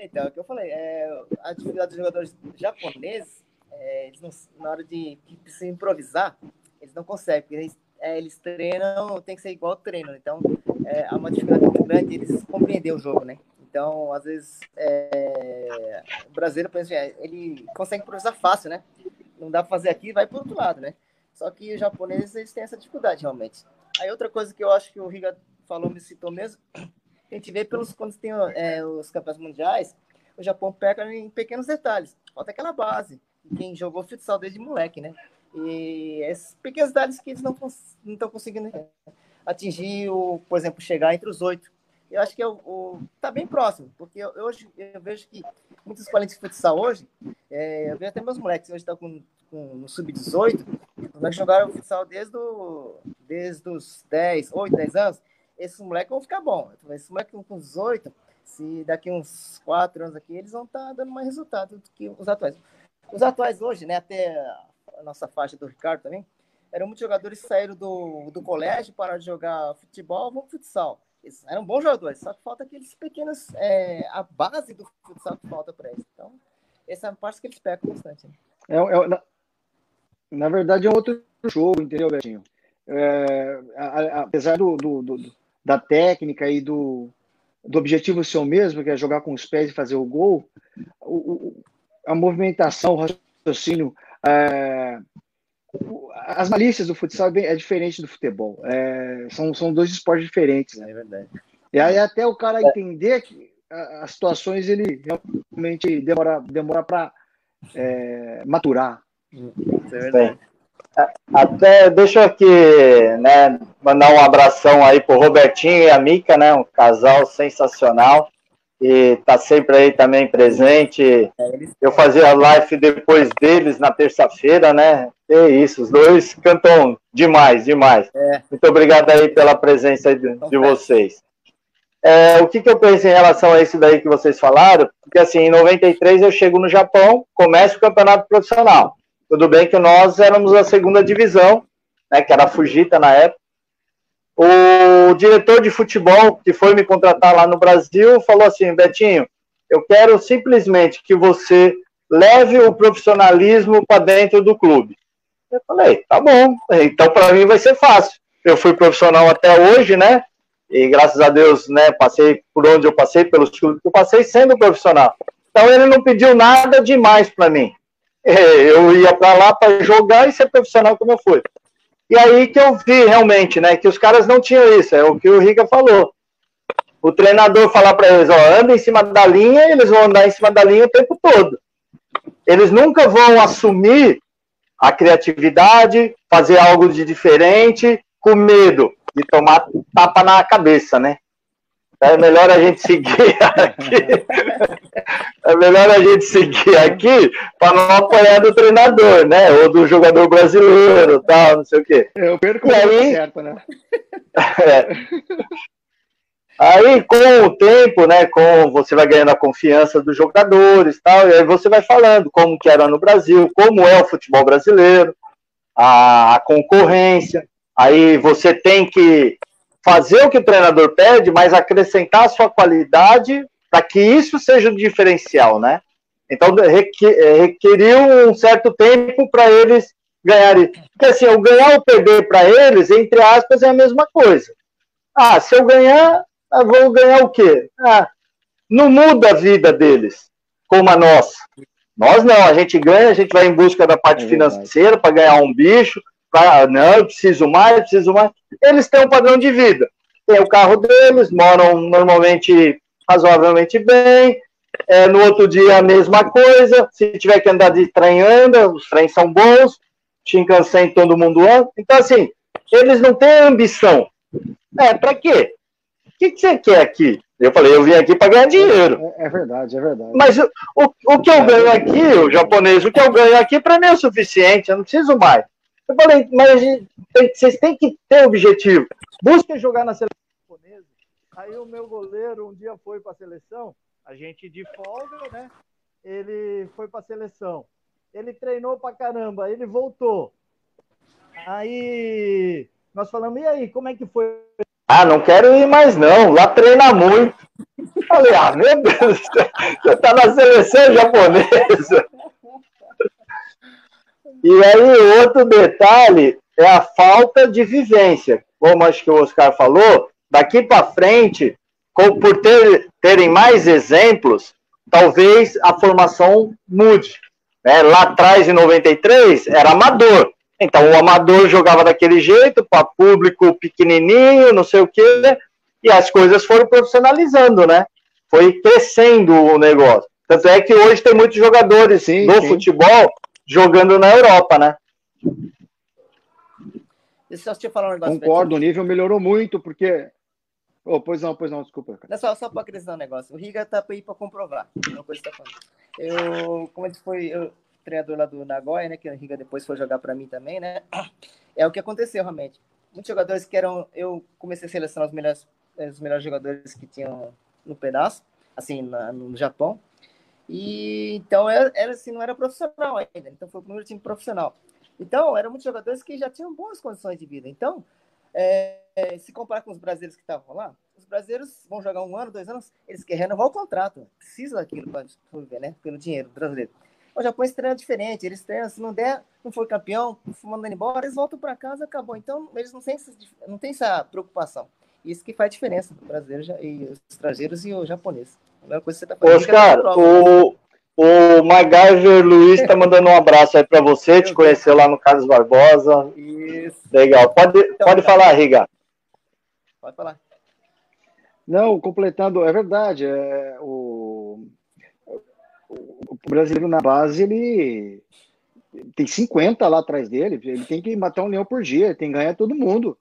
Então, é o que eu falei, é, a dificuldade dos jogadores japoneses, é, eles não, na hora de, de improvisar, eles não conseguem, eles, é, eles treinam, tem que ser igual treino. Então, é, há uma dificuldade muito grande eles compreender o jogo, né? Então, às vezes, é, o brasileiro, por exemplo, é, ele consegue improvisar fácil, né? Não dá para fazer aqui, vai para outro lado, né? Só que os japoneses, eles têm essa dificuldade, realmente. Aí, outra coisa que eu acho que o Riga falou, me citou mesmo, a gente vê pelos quando tem é, os campeonatos mundiais, o Japão peca em pequenos detalhes. Falta aquela base, quem jogou futsal desde moleque, né? E esses pequenos detalhes que eles não estão conseguindo atingir, o, por exemplo, chegar entre os oito. Eu acho que está é bem próximo, porque eu, hoje eu vejo que muitos escolinhas de futsal hoje, é, eu vejo até meus moleques hoje estão com, no sub-18, os jogaram futsal desde, o, desde os 10, 8, 10 anos, esses moleques vão ficar bom. Esses moleques com 18, se daqui uns 4 anos aqui, eles vão estar tá dando mais resultado do que os atuais. Os atuais hoje, né, até a nossa faixa do Ricardo também, eram muitos jogadores que saíram do, do colégio, de jogar futebol, vão futsal. Eles eram bons jogadores, só que falta aqueles pequenos. É, a base do futsal que falta para eles. Então, essa é a parte que eles pecam bastante. Né? É, é, na, na, verdade, é um outro jogo, entendeu, Betinho? É, a, a, apesar do, do, do, da técnica e do, do objetivo seu mesmo, que é jogar com os pés e fazer o gol, o, a movimentação, o raciocínio, é, as malícias do futsal é, é diferente do futebol. É, são, são dois esportes diferentes. Né? É verdade. E aí até o cara entender que as situações ele realmente demora, demora para é, maturar. Isso é verdade. Até deixa eu aqui, né, mandar um abração aí pro Robertinho e a Mica, né, um casal sensacional e tá sempre aí também presente. Eu fazia live depois deles na terça-feira, né? É isso, os dois cantam demais, demais. É. Muito obrigado aí pela presença de, então, de vocês. É, o que, que eu penso em relação a isso daí que vocês falaram? Porque assim, em 93 eu chego no Japão, começo o campeonato profissional. Tudo bem que nós éramos a segunda divisão, né, que era a Fujita na época. O diretor de futebol que foi me contratar lá no Brasil falou assim: Betinho, eu quero simplesmente que você leve o profissionalismo para dentro do clube. Eu falei, tá bom, então para mim vai ser fácil. Eu fui profissional até hoje, né? E graças a Deus, né, passei por onde eu passei, pelos clubes que eu passei sendo profissional. Então ele não pediu nada demais para mim. É, eu ia para lá para jogar e ser profissional como eu fui. E aí que eu vi realmente, né, que os caras não tinham isso, é o que o Riga falou. O treinador falar para eles, ó, anda em cima da linha, eles vão andar em cima da linha o tempo todo. Eles nunca vão assumir a criatividade, fazer algo de diferente, com medo de tomar tapa na cabeça, né? É melhor a gente seguir aqui. É melhor a gente seguir aqui para não apanhar do treinador, né? Ou do jogador brasileiro, tal, não sei o quê. Eu perco e aí, certo, né? É. Aí, com o tempo, né, com você vai ganhando a confiança dos jogadores, tal, e aí você vai falando como que era no Brasil, como é o futebol brasileiro, a, a concorrência. Aí você tem que fazer o que o treinador pede, mas acrescentar a sua qualidade para que isso seja o diferencial, né? Então, é, requeriu um certo tempo para eles ganharem. Porque, assim, o ganhar ou perder para eles, entre aspas, é a mesma coisa. Ah, se eu ganhar, eu vou ganhar o quê? Ah, não muda a vida deles, como a nossa. Nós não, a gente ganha, a gente vai em busca da parte é financeira para ganhar um bicho, pra, não, eu preciso mais, eu preciso mais eles têm um padrão de vida. Tem o carro deles, moram normalmente razoavelmente bem. É, no outro dia a mesma coisa. Se tiver que andar de trem, anda. Os trens são bons. Shinkansen todo mundo anda. Então, assim, eles não têm ambição. É, para quê? O que, que, você quer aqui? Eu falei, eu vim aqui para ganhar dinheiro. É, é, verdade, é verdade. Mas o, o, o que eu ganho aqui, o japonês, o que eu ganho aqui, para mim é o suficiente, eu não preciso mais. Eu falei, mas tem, vocês têm que ter objetivo. Busquem jogar na seleção japonesa. Aí o meu goleiro um dia foi para a seleção, a gente de folga, né? Ele foi para a seleção. Ele treinou para caramba, ele voltou. Aí nós falamos, e aí, como é que foi? Ah, não quero ir mais não, lá treina muito. Falei, ah, meu Deus, você tá na seleção japonesa. E aí, outro detalhe é a falta de vivência. Como acho que o Oscar falou, daqui para frente, por ter, terem mais exemplos, talvez a formação mude. Né? Lá atrás, em 93, era amador. Então, o amador jogava daquele jeito, para público pequenininho, não sei o quê, e as coisas foram profissionalizando, né? Foi crescendo o negócio. Tanto é que hoje tem muitos jogadores sim, no sim. futebol jogando na Europa, né? Deixa eu te falar um negócio. Concordo, o nível melhorou muito, porque. Oh, pois não, pois não, desculpa. Não, só, só para acrescentar um negócio. O Riga tá aí para comprovar. Uma coisa que tá falando. Eu, como ele foi eu, treinador lá do Nagoya, né? Que o Riga depois foi jogar para mim também, né? É o que aconteceu realmente. Muitos jogadores que eram. Eu comecei a selecionar os melhores, os melhores jogadores que tinham no pedaço, assim, na, no Japão. E então era, assim, não era profissional ainda. Então foi o primeiro time profissional. Então, eram muitos jogadores que já tinham boas condições de vida. Então, é, se comparar com os brasileiros que estavam lá, os brasileiros vão jogar um ano, dois anos, eles querem renovar o contrato. Precisa daquilo para viver, né? Pelo dinheiro brasileiro. O Japão treina diferente, eles treinam, se não der, não foi campeão, mandando embora, eles voltam para casa acabou. Então, eles não têm, não têm essa preocupação. Isso que faz diferença o brasileiro e os estrangeiros e o japonês. Mesma coisa que você está fazendo. Oscar, o, o MacGyver Luiz está mandando um abraço aí para você, te conheceu lá no Carlos Barbosa. Isso. Legal. Pode, então, pode tá. falar, Riga. Pode falar. Não, completando, é verdade. É, o, o brasileiro na base, ele tem 50 lá atrás dele. Ele tem que matar um leão por dia, tem que ganhar todo mundo.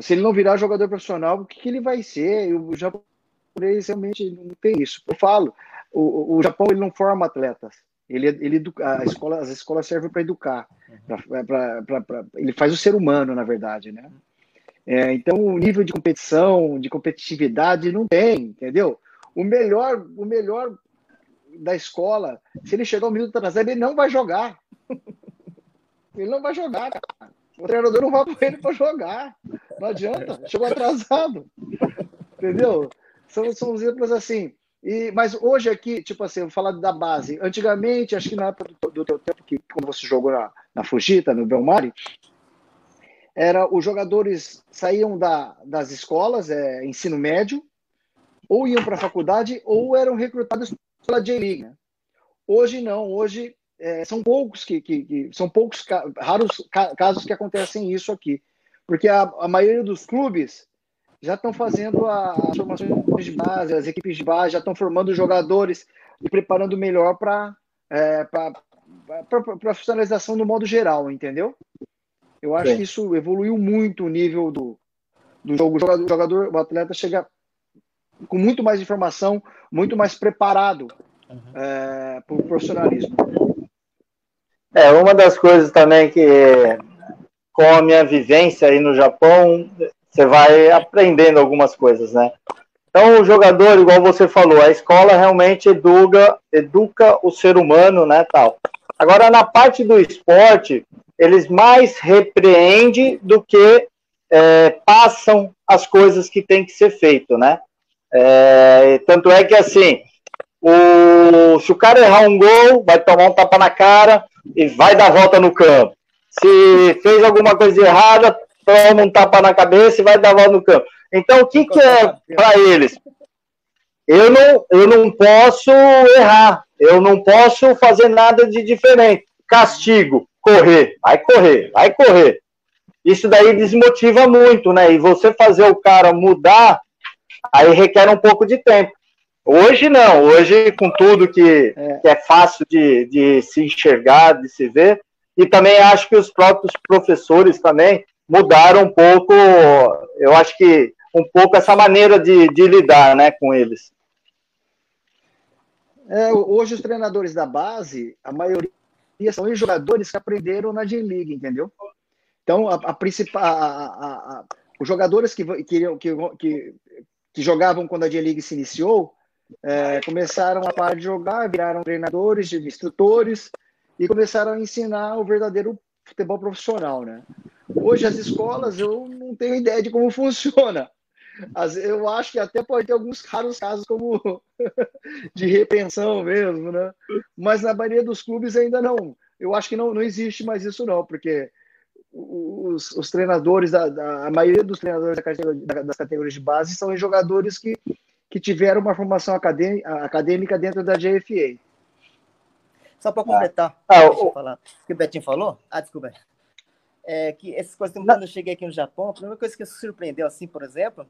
Se ele não virar jogador profissional, o que, que ele vai ser? O japonês realmente não tem isso. Eu falo, o, o Japão ele não forma atletas. Ele, ele a escola, as escolas servem para educar. Pra, pra, pra, ele faz o ser humano, na verdade, né? É, então, o nível de competição, de competitividade, não tem, entendeu? O melhor, o melhor da escola, se ele chegar um minuto atrasado, ele não vai jogar. *laughs* Ele não vai jogar, cara. O treinador não vai com ele para jogar. Não adianta, chegou atrasado. Entendeu? São, são exemplos assim. E, mas hoje aqui, tipo assim, vou falar da base. Antigamente, acho que na época do, do teu tempo, que quando você jogou na, na Fujita, no Belmari, era os jogadores saíam da, das escolas, é, ensino médio, ou iam para a faculdade, ou eram recrutados pela J-League. Né? Hoje não, hoje é, são poucos que, que, que, são poucos raros casos que acontecem isso aqui, porque a, a maioria dos clubes já estão fazendo as formações de base, as equipes de base já estão formando jogadores e preparando melhor para é, para profissionalização no modo geral, entendeu? Eu acho Sim. que isso evoluiu muito o nível do, do jogo. O jogador, o jogador, o atleta chega com muito mais informação, muito mais preparado uhum. é, para o profissionalismo. É, uma das coisas também que, com a minha vivência aí no Japão, você vai aprendendo algumas coisas, né? Então, o jogador, igual você falou, a escola realmente educa, educa o ser humano, né, tal. Agora, na parte do esporte, eles mais repreendem do que é, passam as coisas que tem que ser feito, né? É, tanto é que, assim, o, se o cara errar um gol, vai tomar um tapa na cara e vai dar volta no campo. Se fez alguma coisa errada, toma um tapa na cabeça e vai dar volta no campo. Então, o que, que é para eles? Eu não, eu não posso errar, eu não posso fazer nada de diferente. Castigo, correr, vai correr, vai correr. Isso daí desmotiva muito, né? E você fazer o cara mudar aí requer um pouco de tempo. Hoje não, hoje com tudo que é, que é fácil de, de se enxergar, de se ver, e também acho que os próprios professores também mudaram um pouco, eu acho que um pouco essa maneira de, de lidar né, com eles. É, hoje os treinadores da base, a maioria são jogadores que aprenderam na J-League, entendeu? Então, a, a principal, a, a, os jogadores que, que, que, que jogavam quando a J-League se iniciou, é, começaram a parar de jogar, viraram treinadores, instrutores e começaram a ensinar o verdadeiro futebol profissional, né? Hoje as escolas eu não tenho ideia de como funciona. Eu acho que até pode ter alguns raros casos como *laughs* de repensão mesmo, né? Mas na maioria dos clubes ainda não. Eu acho que não, não existe mais isso não, porque os, os treinadores, da, da, a maioria dos treinadores da categoria, da, das categorias de base são jogadores que, que tiveram uma formação acadêmica, acadêmica dentro da GFA. Só para completar, ah, deixa eu falar. O que o Betinho falou? Ah, desculpa. É, que essas coisas, quando eu cheguei aqui no Japão, a primeira coisa que me surpreendeu, assim, por exemplo,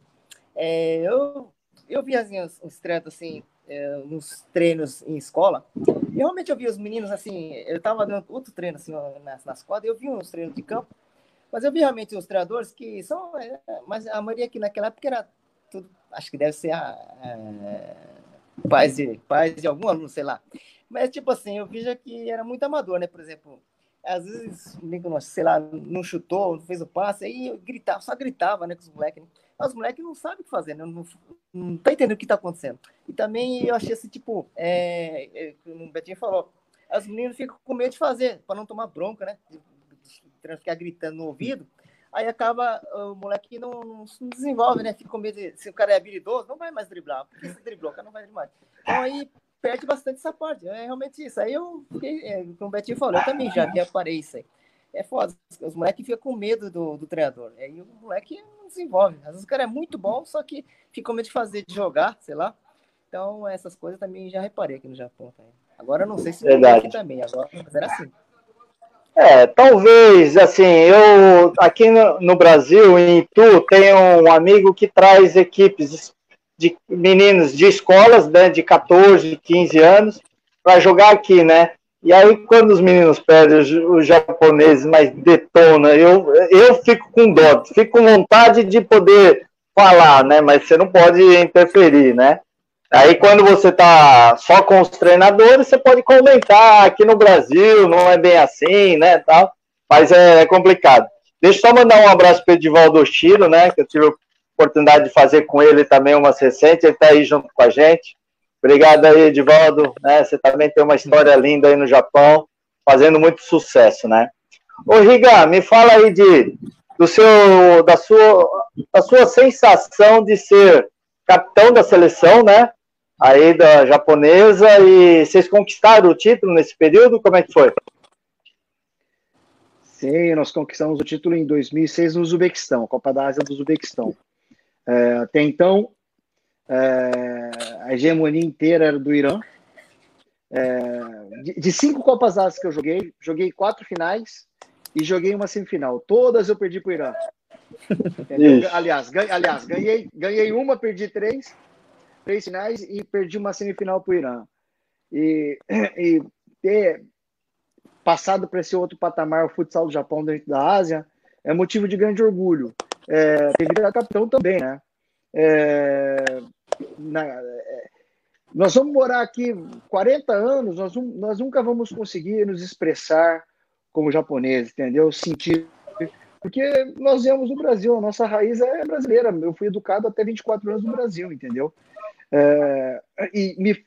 é, eu, eu vi assim, uns, uns treinos, assim, é, nos treinos em escola, e realmente eu vi os meninos, assim, eu estava dando outro treino, assim, nas, nas quadras, eu vi uns treinos de campo, mas eu vi realmente os treinadores que são, é, mas a maioria aqui naquela época era tudo, acho que deve ser a, a pais, de, pais de algum aluno, sei lá. Mas, tipo assim, eu vejo que era muito amador, né? Por exemplo, às vezes, sei lá, não chutou, não fez o passe, aí eu gritava, só gritava, né, com os moleques. Né? Os moleques não sabem o que fazer, né? não, não, tá entendendo o que tá acontecendo. E também eu achei assim, tipo, é, é, o Betinho falou, As meninas ficam com medo de fazer, para não tomar bronca, né? De, de, de ficar gritando no ouvido. Aí acaba, o moleque não, não, não, desenvolve, né? Fica com medo de, se o cara é habilidoso, não vai mais driblar. Porque se driblou, o cara não vai mais. Então aí perde bastante essa parte. É realmente isso. Aí eu fiquei, é, como o Betinho falou, eu também já reparei isso aí. É foda. Os moleques ficam com medo do, do treinador. Aí o moleque não desenvolve. Às vezes o cara é muito bom, só que fica com medo de fazer, de jogar, sei lá. Então, essas coisas também já reparei aqui no Japão. Também. Agora não sei se Verdade. também. Agora era assim. É, talvez, assim, eu aqui no, no, Brasil, em Itu, tenho um amigo que traz equipes de meninos de escolas, né, de 14, 15 anos, para jogar aqui, né? E aí, quando os meninos perdem, os, japoneses, mas detona, eu, eu fico com dó, fico com vontade de poder falar, né? Mas você não pode interferir, né? Aí quando você tá só com os treinadores, você pode comentar aqui no Brasil, não é bem assim, né, tal, mas é, complicado. Deixa eu só mandar um abraço para o Edivaldo Oshiro, né, que eu tive oportunidade de fazer com ele também umas recentes, ele está aí junto com a gente. Obrigado aí, Edivaldo, né, você também tem uma história linda aí no Japão, fazendo muito sucesso, né. Ô, Riga, me fala aí de, do seu, da sua, da sua sensação de ser capitão da seleção, né, aí da japonesa e vocês conquistaram o título nesse período? Como é que foi? Sim, nós conquistamos o título em 2006 no Uzbequistão, Copa da Ásia do Uzbequistão. É, até então, é, a hegemonia inteira era do Irã. É, de, de, cinco Copas Ásia que eu joguei, joguei quatro finais e joguei uma semifinal. Todas eu perdi para o Irã. Aliás, ganhei, aliás ganhei, ganhei uma, perdi três três finais e perdi uma semifinal para o Irã. E, *clears throat* e ter passado para esse outro patamar, o futsal do Japão dentro da Ásia, é motivo de grande orgulho. É, ter virado capitão também, né? É, na, é, nós vamos morar aqui 40 anos, nós, nós nunca vamos conseguir nos expressar como japoneses, entendeu? Sentir. Porque nós viemos do Brasil, a nossa raiz é brasileira. Eu fui educado até 24 anos no Brasil, entendeu? É, e me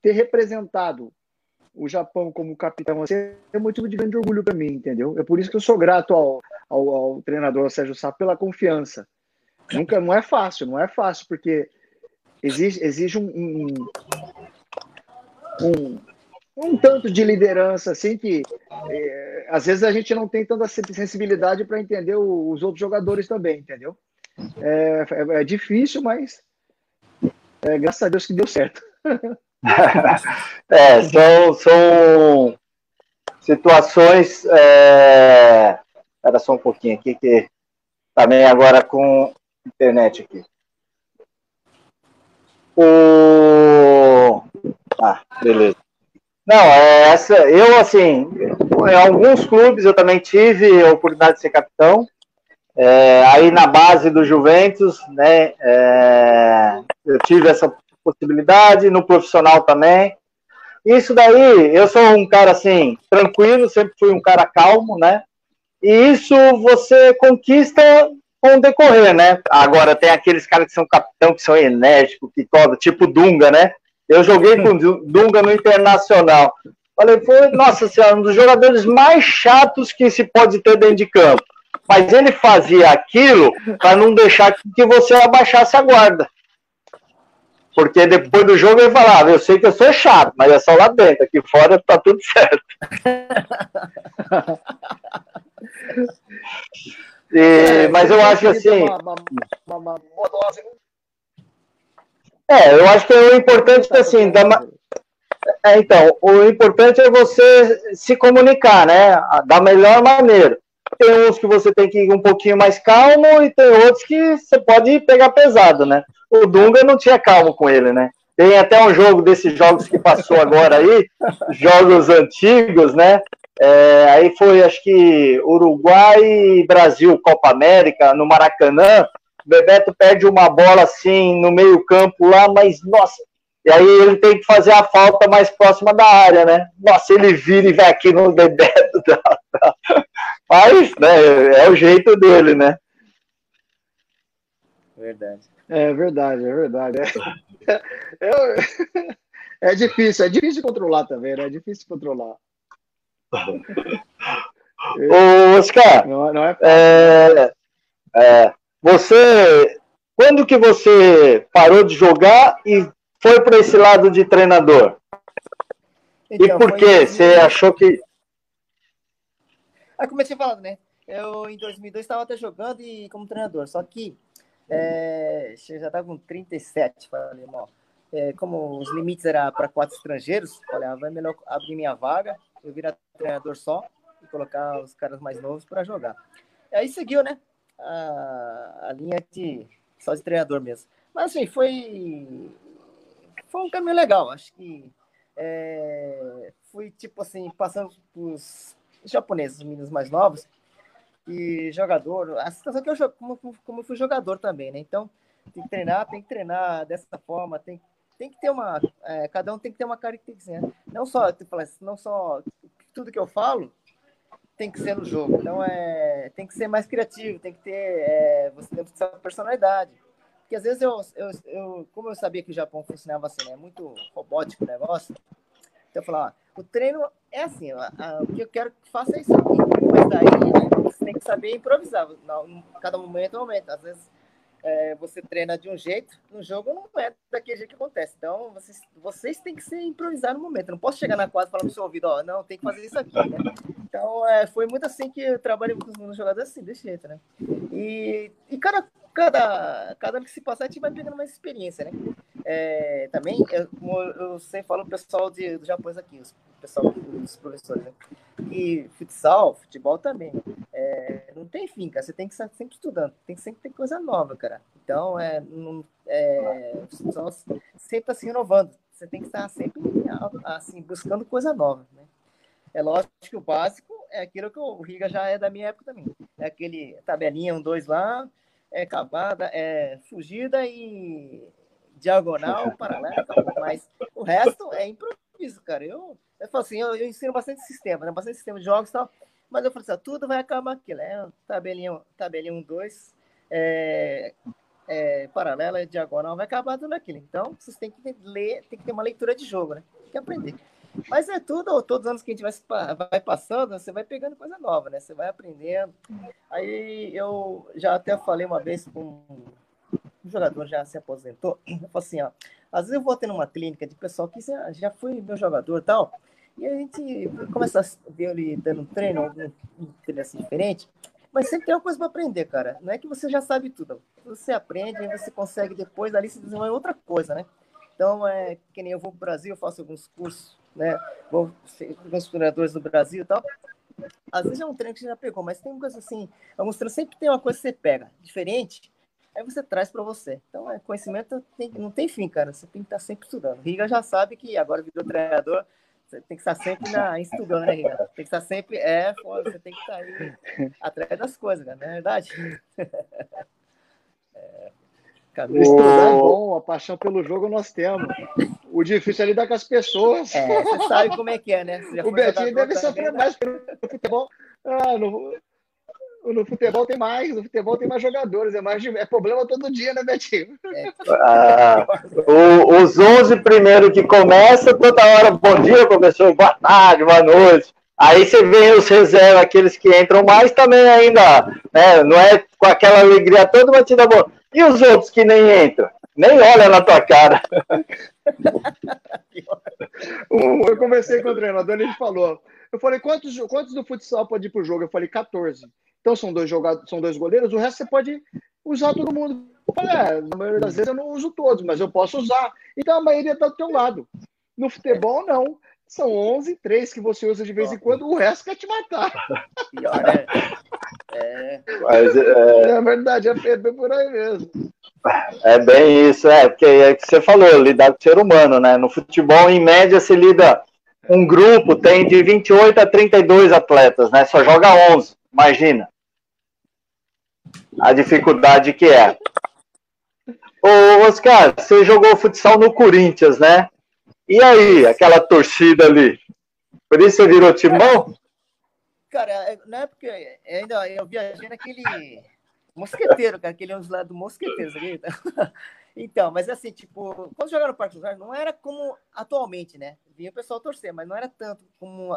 ter representado o Japão como capitão assim, é motivo de grande orgulho para mim, entendeu? É por isso que eu sou grato ao, ao, ao treinador Sérgio Sá pela confiança. Nunca, não é fácil, não é fácil, porque exige, exige um, um, um, um tanto de liderança, assim, que é, às vezes a gente não tem tanta sensibilidade para entender os outros jogadores também, entendeu? É, é, é difícil, mas é, graças a Deus que deu certo. *laughs* *laughs* é, são, são situações. É... Espera só um pouquinho aqui, que também agora com internet aqui. O... Ah, beleza. Não, é essa, eu assim, em alguns clubes eu também tive a oportunidade de ser capitão, é, aí na base do Juventus, né, é, eu tive essa possibilidade, no profissional também. Isso daí, eu sou um cara assim, tranquilo, sempre fui um cara calmo, né? E isso você conquista com o decorrer, né? Agora tem aqueles caras que são capitão, que são enérgicos, que cobram, tipo Dunga, né? Eu joguei com Dunga no Internacional. Falei, foi, nossa senhora, um dos jogadores mais chatos que se pode ter dentro de campo. Mas ele fazia aquilo para não deixar que você abaixasse a guarda. Porque depois do jogo ele falava, eu sei que eu sou chato, mas é só lá dentro, aqui fora tá tudo *laughs* certo. e, mas eu acho assim. É, eu acho que o importante é assim, da, é, então, o importante é você se comunicar, né? Da melhor maneira. Tem uns que você tem que ir um pouquinho mais calmo e tem outros que você pode pegar pesado, né? O Dunga não tinha calmo com ele, né? Tem até um jogo desses jogos que passou agora aí, jogos antigos, né? É, aí foi, acho que Uruguai e Brasil, Copa América, no Maracanã. Bebeto perde uma bola assim no meio-campo lá, mas nossa, e aí ele tem que fazer a falta mais próxima da área, né? Nossa, ele vira e vai aqui no Bebeto. *laughs* Tá. Mas, né, é o jeito dele, né? Verdade. É verdade, é verdade. É, eu, É difícil, é difícil de controlar também, né? É difícil de controlar. Ô, Oscar, não, não é, é, é, você, quando que você parou de jogar e foi para esse lado de treinador? Então, e por que você achou que... Como eu tinha falado, né? Eu, em 2002, estava até jogando e como treinador, só que é, já estava com 37, falei, é, como os limites eram para quatro estrangeiros, falei, ah, vai melhor abrir minha vaga, eu virar treinador só e colocar os caras mais novos para jogar. E aí seguiu, né? A, a linha de só de treinador mesmo. Mas assim, foi, foi um caminho legal. Acho que é, fui tipo assim, passando os japoneses, os meninos mais novos, e jogador, a situação que eu como, como eu fui jogador também, né? Então, tem que treinar, tem que treinar dessa forma, tem tem que ter uma. É, cada um tem que ter uma característica. Né? Não só, não só tudo que eu falo tem que ser no jogo. Então é, tem que ser mais criativo, tem que ter. É, você tem que ter personalidade. Porque às vezes eu, eu, eu, como eu sabia que o Japão funcionava assim, né? muito robótico o negócio. Então eu falava, o treino é assim, a, o que eu quero que faça é isso. Mas daí você tem que saber improvisar. Não, cada momento é um momento. Às vezes é, você treina de um jeito, no jogo não é daquele jeito que acontece. Então, vocês, vocês têm que se improvisar no momento. Eu não posso chegar na quadra e falar no seu ouvido, ó, não, tem que fazer isso aqui, né? Então, é, foi muito assim que eu trabalhei com os jogadores assim, desse jeito, né? E, e cada, cada, cada ano que se passar, a gente vai pegando mais experiência, né? É, também, eu, eu sempre falo o pessoal de, do Japão aqui, os pessoal, os professores, né? E futsal, futebol também. É, não tem fim, cara. Você tem que estar sempre estudando, tem que sempre ter coisa nova, cara. Então, é, não, é, sempre está se renovando. Você tem que estar sempre assim, buscando coisa nova, né? É lógico que o básico é aquilo que o Riga já é da minha época também. É aquele tabelinha, um, dois lá, é cavada, é fugida e diagonal, *laughs* paralela, mas o resto é improviso, cara. Eu, eu falo assim, eu, eu, ensino bastante sistema, né? Bastante sistema de jogos e tal. Mas eu falo assim, tudo vai acabar aqui, né? Tabelinha, tabelinha 1, 2, é, é, paralela, diagonal, vai acabar tudo aquilo. Então, vocês têm que ler, tem que ter uma leitura de jogo, né? Tem que aprender. Mas é tudo, todos os anos que a gente vai, vai passando, você vai pegando coisa nova, né? Você vai aprendendo. Aí eu já até falei uma vez com um jogador já se aposentou, *clears throat* eu falei assim, ó, às vezes eu vou ter numa clínica de pessoal que já, foi meu jogador e tal, e a gente começa a ver ele dando um treino, algum treino assim diferente, mas sempre tem uma coisa para aprender, cara. Não é que você já sabe tudo. Você aprende e você consegue depois ali se desenvolver outra coisa, né? Então, é que nem eu vou para o Brasil, faço alguns cursos, né? Vou com os treinadores do Brasil e tal. Às vezes é um treino que você já pegou, mas tem coisa assim, alguns treinos sempre tem uma coisa que você pega, diferente, aí você traz para você. Então, é, conhecimento tem, não tem fim, cara. Você tem que estar sempre estudando. O Riga já sabe que agora virou treinador, você tem que estar sempre na, estudando, né, Riga? Tem que estar sempre, é, foda, você tem que estar aí atrás das coisas, cara, não é verdade? *laughs* é, Cara, estudar é bom, a paixão pelo jogo nós temos. O difícil é lidar com as pessoas. É, você sabe como é que é, né? O Betinho deve sofrer né? mais, porque no futebol. Ah, no, no futebol tem mais, no futebol tem mais jogadores, é, mais, é problema todo dia, né, Betinho? É. Ah, o, os 11 primeiros que começam, toda hora, bom dia, professor, boa tarde, boa noite. Aí você vê os reservas, aqueles que entram mais também ainda, né? Não é com aquela alegria toda, mas te dá bom. E os outros que nem entram? Nem olha na tua cara. *laughs* eu conversei com o treinador, ele falou. Eu falei, quantos, quantos do futsal pode ir pro jogo? Eu falei, 14. Então são dois jogadores, são dois goleiros, o resto você pode usar todo mundo. Eu falei, é, na maioria das vezes eu não uso todos, mas eu posso usar. Então a maioria está do teu lado. No futebol, não. São 11, três que você usa de vez em quando, o resto quer te matar. *laughs* Pior, né? É, Mas, é... é verdade, é, é bem por aí mesmo. É bem isso, é, porque é que você falou, lidar com o ser humano, né? No futebol, em média, se lida. Um grupo tem de 28 a 32 atletas, né? Só joga 11, imagina. A dificuldade que é. Ô, Oscar, você jogou futsal no Corinthians, né? E aí, aquela torcida ali? Por isso você virou timão? Cara, na época, ainda eu viajei naquele mosqueteiro, cara, aquele uns lá do mosqueteiro? *laughs* Então, mas assim, tipo, quando jogaram no Parque dos não era como atualmente, né? Vinha o pessoal torcer, mas não era tanto como,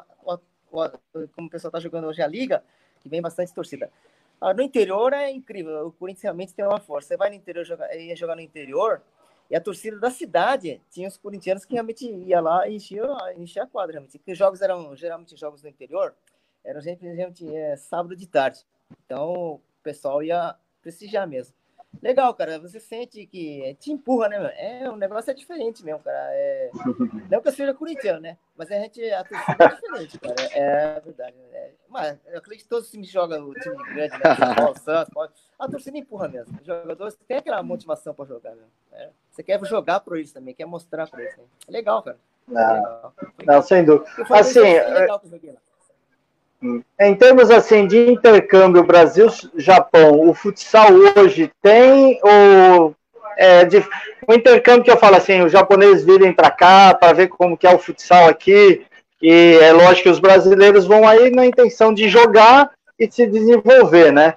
como o pessoal tá jogando hoje a Liga, que vem bastante torcida. Ah, no interior é incrível, o Corinthians realmente tem uma força. Você vai no interior, jogar, ia jogar no interior, e a torcida da cidade tinha os corintianos que realmente ia lá e enchia, enchia a quadra, realmente. Porque os jogos eram geralmente jogos no interior, eram gente, é, sábado de tarde. Então o pessoal ia prestigiar mesmo. Legal, cara. Você sente que te empurra, né, meu? É, o negócio é diferente mesmo, cara. É... *laughs* Não que eu seja corintiano, né? Mas a gente, a torcida é diferente, cara. É, é verdade. É... Mas eu acredito que todos os times jogam o time grande, né? Paulo, Santos, Paulo... A torcida empurra mesmo. Os jogadores têm aquela motivação para jogar, né? É. Você quer jogar por isso também, quer mostrar por isso. Né? É legal, cara. Não, é legal. não sem dúvida. Assim, é legal que eu joguei lá. Em termos assim de intercâmbio Brasil-Japão, o futsal hoje tem ou é, de, o intercâmbio que eu falo assim, os japoneses virem para cá para ver como que é o futsal aqui e é lógico que os brasileiros vão aí na intenção de jogar e se desenvolver, né?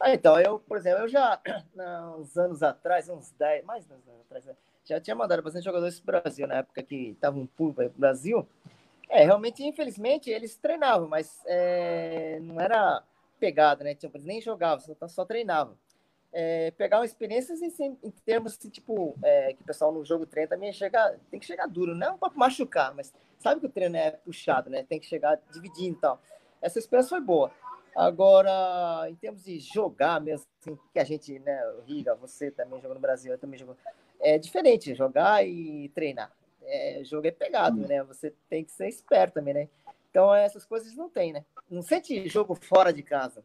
Ah, então, eu, por exemplo, eu já, *clears throat* uns anos atrás, uns 10, mais de uns anos atrás, né, já tinha mandado bastante jogadores para o Brasil, na época que estava um pulo para o Brasil, é, realmente, infelizmente, eles treinavam, mas é, não era pegada, né? Tipo, eles nem jogavam, só, só treinavam. É, pegar uma experiência em, em termos assim, tipo, é, que o pessoal no jogo treina também chega, tem que chegar duro, não para machucar, mas sabe que o treino é puxado, né? Tem que chegar dividindo e tal. Essa experiência foi boa. Agora, em termos de jogar mesmo, assim, que a gente, né, o Riga, você também jogou no Brasil, eu também jogo, é diferente jogar e treinar é, jogo é pegado, né? Você tem que ser esperto também, né? Então essas coisas não tem, né? Não sente jogo fora de casa.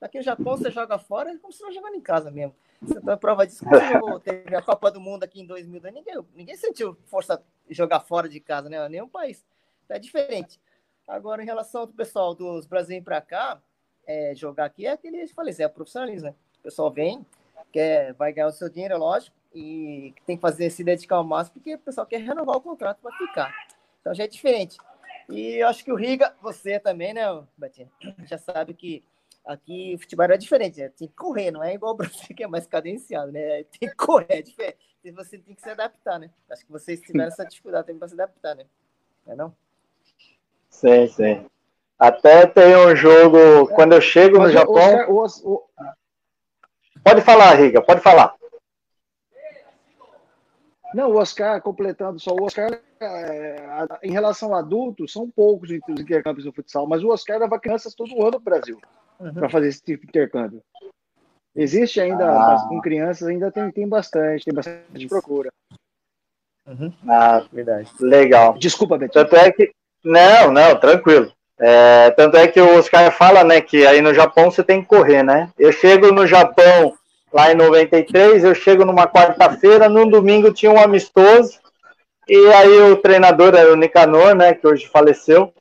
Aqui no Japão você joga fora é como se não jogando em casa mesmo. Você tá prova disso jogou, teve a Copa do Mundo aqui em 2000, ninguém, ninguém sentiu força de jogar fora de casa, né? Nenhum país. Então, é diferente. Agora, em relação ao pessoal dos brasileiros para cá, é, jogar aqui é aquele, eu falei, é profissionalismo, né? O pessoal vem, quer, vai ganhar o seu dinheiro, é lógico, e tem que fazer se dedicar ao máximo porque o pessoal quer renovar o contrato para ficar. Então já é diferente. E eu acho que o Riga, você também, né, Betinho, já sabe que aqui o futebol é diferente, né? tem que correr, não é igual o Brasil que é mais cadenciado, né? Tem que correr, é diferente. E você tem que se adaptar, né? Acho que vocês tiveram essa dificuldade também para se adaptar, né? Não é não? Sim, sim. Até tem um jogo, quando eu chego no Japão. Pode falar, Riga, pode falar. Não, o Oscar, completando só, o Oscar, é, em relação a adultos, são poucos os intercâmbios no futsal, mas o Oscar leva crianças todo ano no Brasil uhum. para fazer esse tipo de intercâmbio. Existe ainda, ah. com crianças, ainda tem, tem bastante, tem bastante Isso. procura. Uhum. Ah, verdade. Legal. Desculpa, Betinho. Tanto é que. Não, não, tranquilo. É, tanto é que o Oscar fala, né, que aí no Japão você tem que correr, né? Eu chego no Japão lá em 93. Eu chego numa quarta-feira, num domingo tinha um amistoso, e aí o treinador era o Nicanor, né, que hoje faleceu.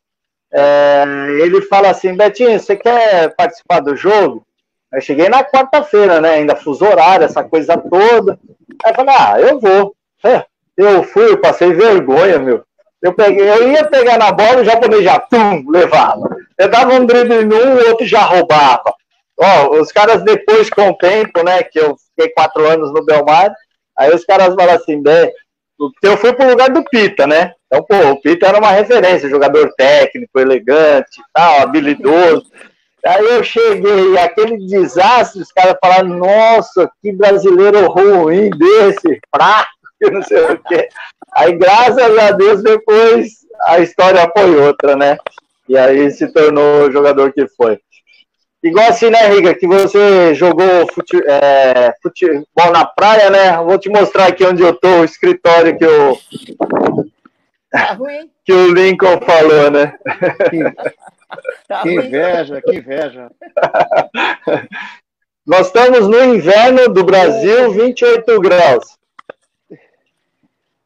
É, ele fala assim: Betinho, você quer participar do jogo? Eu cheguei na quarta-feira, né? Ainda fuso horário, essa coisa toda. Aí eu falei: Ah, eu vou. É, eu fui, eu passei vergonha, meu. Eu, peguei, eu ia pegar na bola, o japonês já tum, levava. Eu dava um drible num, o outro já roubava. Ó, os caras depois, com o tempo, né, que eu fiquei quatro anos no Belmar, aí os caras falam assim, bem, eu fui pro lugar do Pita, né? Então, pô, o Pita era uma referência, jogador técnico, elegante, tal, habilidoso. Aí eu cheguei, aquele desastre, os caras falaram, nossa, que brasileiro ruim desse, fraco, *laughs* não sei o quê. Aí, graças a Deus, depois a história foi outra, né? E aí se tornou o jogador que foi. Igual assim, né, Riga, que você jogou fute, é, futebol na praia, né? Vou te mostrar aqui onde eu tô, o escritório que o, tá ruim. que o Lincoln falou, né? Tá que inveja, que inveja. Nós estamos no inverno do Brasil, 28 graus.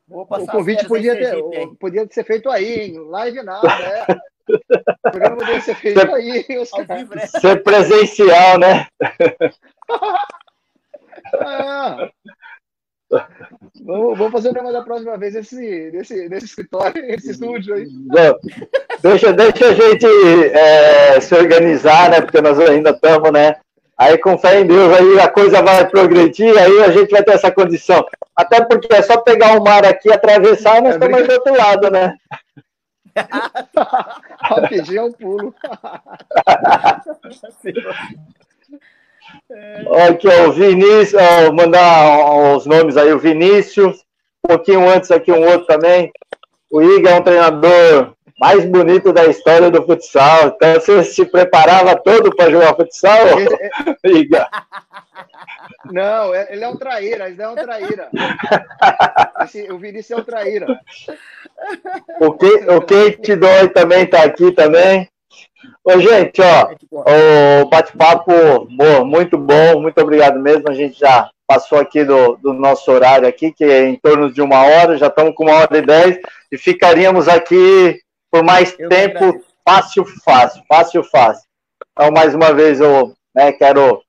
o convite podia, ter, podia ser feito aí, em live nada, né? O programa poderia ser feito ser, aí, vivo, né? Ser presencial, né? ah, vamos, vamos fazer o programa da próxima vez nesse, nesse, nesse escritório, nesse estúdio aí. Deixa, deixa a gente é, se organizar, né? Porque nós ainda estamos, né? Aí, com fé em Deus, aí a coisa vai progredir, aí a gente vai ter essa condição. Até porque é só pegar o mar aqui, atravessar, nós é estamos do outro lado, né? *laughs* Rapidinho é um pulo. Aqui, ó, o Vinícius, ó, mandar os nomes aí, o Vinícius, um pouquinho antes aqui um outro também. O Iga é um treinador mais bonito da história do futsal. Então você se preparava todo para jogar futsal, *laughs* Iga? Não, é, ele é um traíra, ele é um traíra. Esse, o Vinícius é um traíra. O, que, o Kate Dói também está aqui também. Ô, gente, ó, o bate-papo muito bom, muito obrigado mesmo. A gente já passou aqui do, do nosso horário aqui, que é em torno de uma hora, já estamos com uma hora e dez, e ficaríamos aqui por mais eu tempo, fácil, fácil, fácil, fácil. Então, mais uma vez, eu né, quero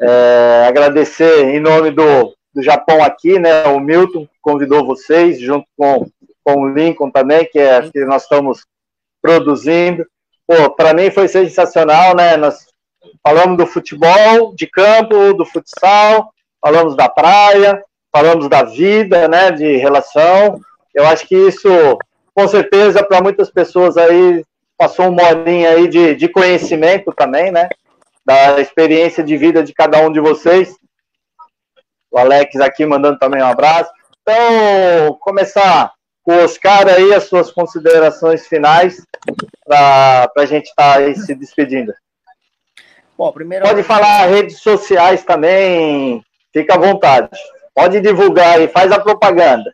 é, agradecer em nome do, do Japão aqui, né? O Milton convidou vocês, junto com, com o Lincoln também, que é que nós estamos produzindo. Pô, para mim foi sensacional, né? Nós falamos do futebol de campo, do futsal, falamos da praia, falamos da vida, né? De relação. Eu acho que isso, com certeza, para muitas pessoas aí passou uma horinha aí de, de conhecimento também, né? Da experiência de vida de cada um de vocês. O Alex aqui mandando também um abraço. Então, começar com o Oscar aí, as suas considerações finais para a gente estar tá aí se despedindo. Bom, primeiro... Pode falar redes sociais também, fica à vontade. Pode divulgar aí, faz a propaganda.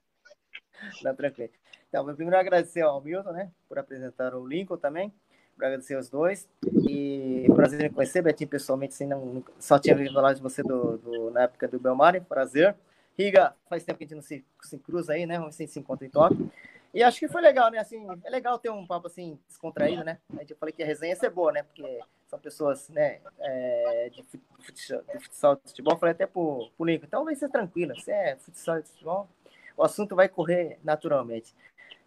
Não, tranquilo. Então, primeiro agradecer ao Milton, né, por apresentar o Lincoln também, para agradecer os dois. E prazer em conhecer, Betinho, pessoalmente, assim, não, só tinha ouvido falar de você do, do, na época do Belmar, prazer. Riga, faz tempo que a gente não se, se cruza aí, né, vamos se encontra em Tóquio. E acho que foi legal, né? Assim, é legal ter um papo assim descontraído, né? A gente falei que a resenha ia ser boa, né? Porque são pessoas, né, é, de, futsal, de futsal de futebol, falei até pro, pro Lincoln, então vai ser tranquilo, se é futsal de futebol, o assunto vai correr naturalmente.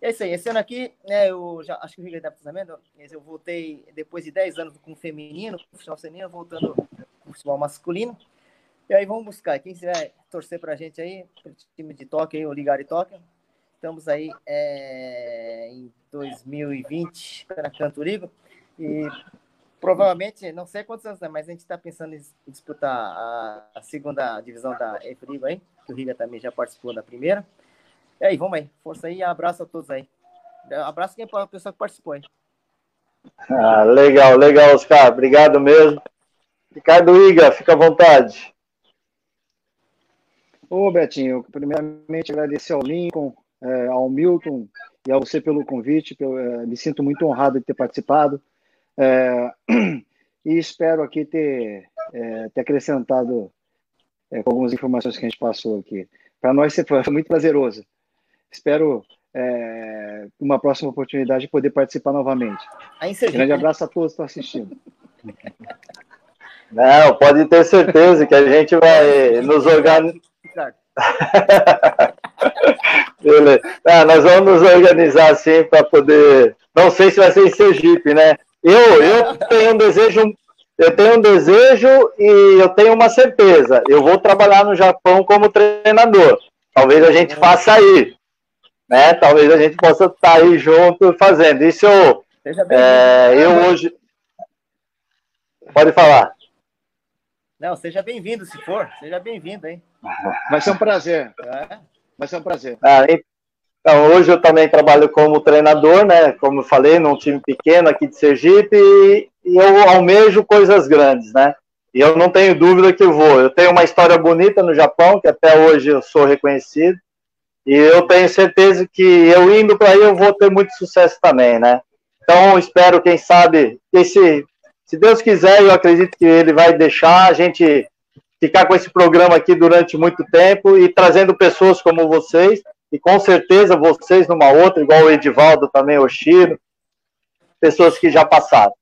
É isso aí, esse ano aqui, né, eu já, acho que o Rio deve estar sabendo, eu voltei depois de 10 anos com o feminino, com o futebol feminino, voltando com o futebol masculino, e aí vamos buscar, quem quiser torcer pra gente aí, pro time de Tóquio aí, o Ligari Tóquio, estamos aí é, em 2020 para Canturigo e provavelmente, não sei quantos anos, né, mas a gente está pensando em disputar a, a, segunda divisão da Efrigo aí, que o Riga também já participou da primeira. E aí, vamos aí, força aí, abraço a todos aí. Abraço quem a pessoa que participou aí. Ah, legal, legal, Oscar, obrigado mesmo. Ricardo Iga, fica à vontade. Ô, Betinho, primeiramente agradecer ao Lincoln, é, ao Milton e a você pelo convite. Pelo, é, me sinto muito honrado de ter participado. É, *clears throat* e espero aqui ter, é, ter acrescentado é, com algumas informações que a gente passou aqui. Para nós *laughs* foi muito prazeroso. Espero é, uma próxima oportunidade de poder participar novamente. Um grande abraço a todos que estão assistindo. *laughs* Não, pode ter certeza que a gente vai nos organizar. *laughs* Beleza. Ah, nós vamos nos organizar assim para poder. Não sei se vai ser em Sergipe, né? Eu, eu tenho um desejo, eu tenho um desejo e eu tenho uma certeza. Eu vou trabalhar no Japão como treinador. Talvez a gente faça aí, né? Talvez a gente possa estar tá aí junto fazendo. Isso eu, é, eu hoje. Pode falar. Não, seja bem-vindo, se for. Seja bem-vindo, hein? Vai ser um prazer. É. Vai ser um prazer. Ah, então, hoje eu também trabalho como treinador, né? Como eu falei, num time pequeno aqui de Sergipe, e, e eu almejo coisas grandes, né? E eu não tenho dúvida que vou. Eu tenho uma história bonita no Japão, que até hoje eu sou reconhecido, e eu tenho certeza que eu indo para aí eu vou ter muito sucesso também, né? Então, espero, quem sabe, esse, se Deus quiser, eu acredito que ele vai deixar a gente ficar com esse programa aqui durante muito tempo e trazendo pessoas como vocês, e com certeza vocês numa outra, igual o Edivaldo também, o Chiro, pessoas que já passaram.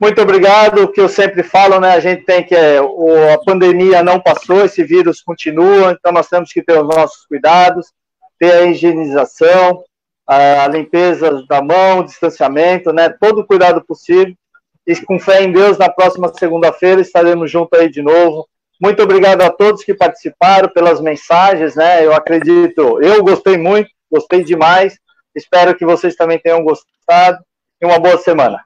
Muito obrigado, o que eu sempre falo, né? A gente tem que. É, a pandemia não passou, esse vírus continua, então nós temos que ter os nossos cuidados, ter a higienização, a, limpeza da mão, o distanciamento, né? Todo o cuidado possível E com fé em Deus, na próxima segunda-feira estaremos juntos aí de novo. Muito obrigado a todos que participaram pelas mensagens, né? Eu acredito, eu gostei muito, gostei demais. Espero que vocês também tenham gostado. E uma boa semana.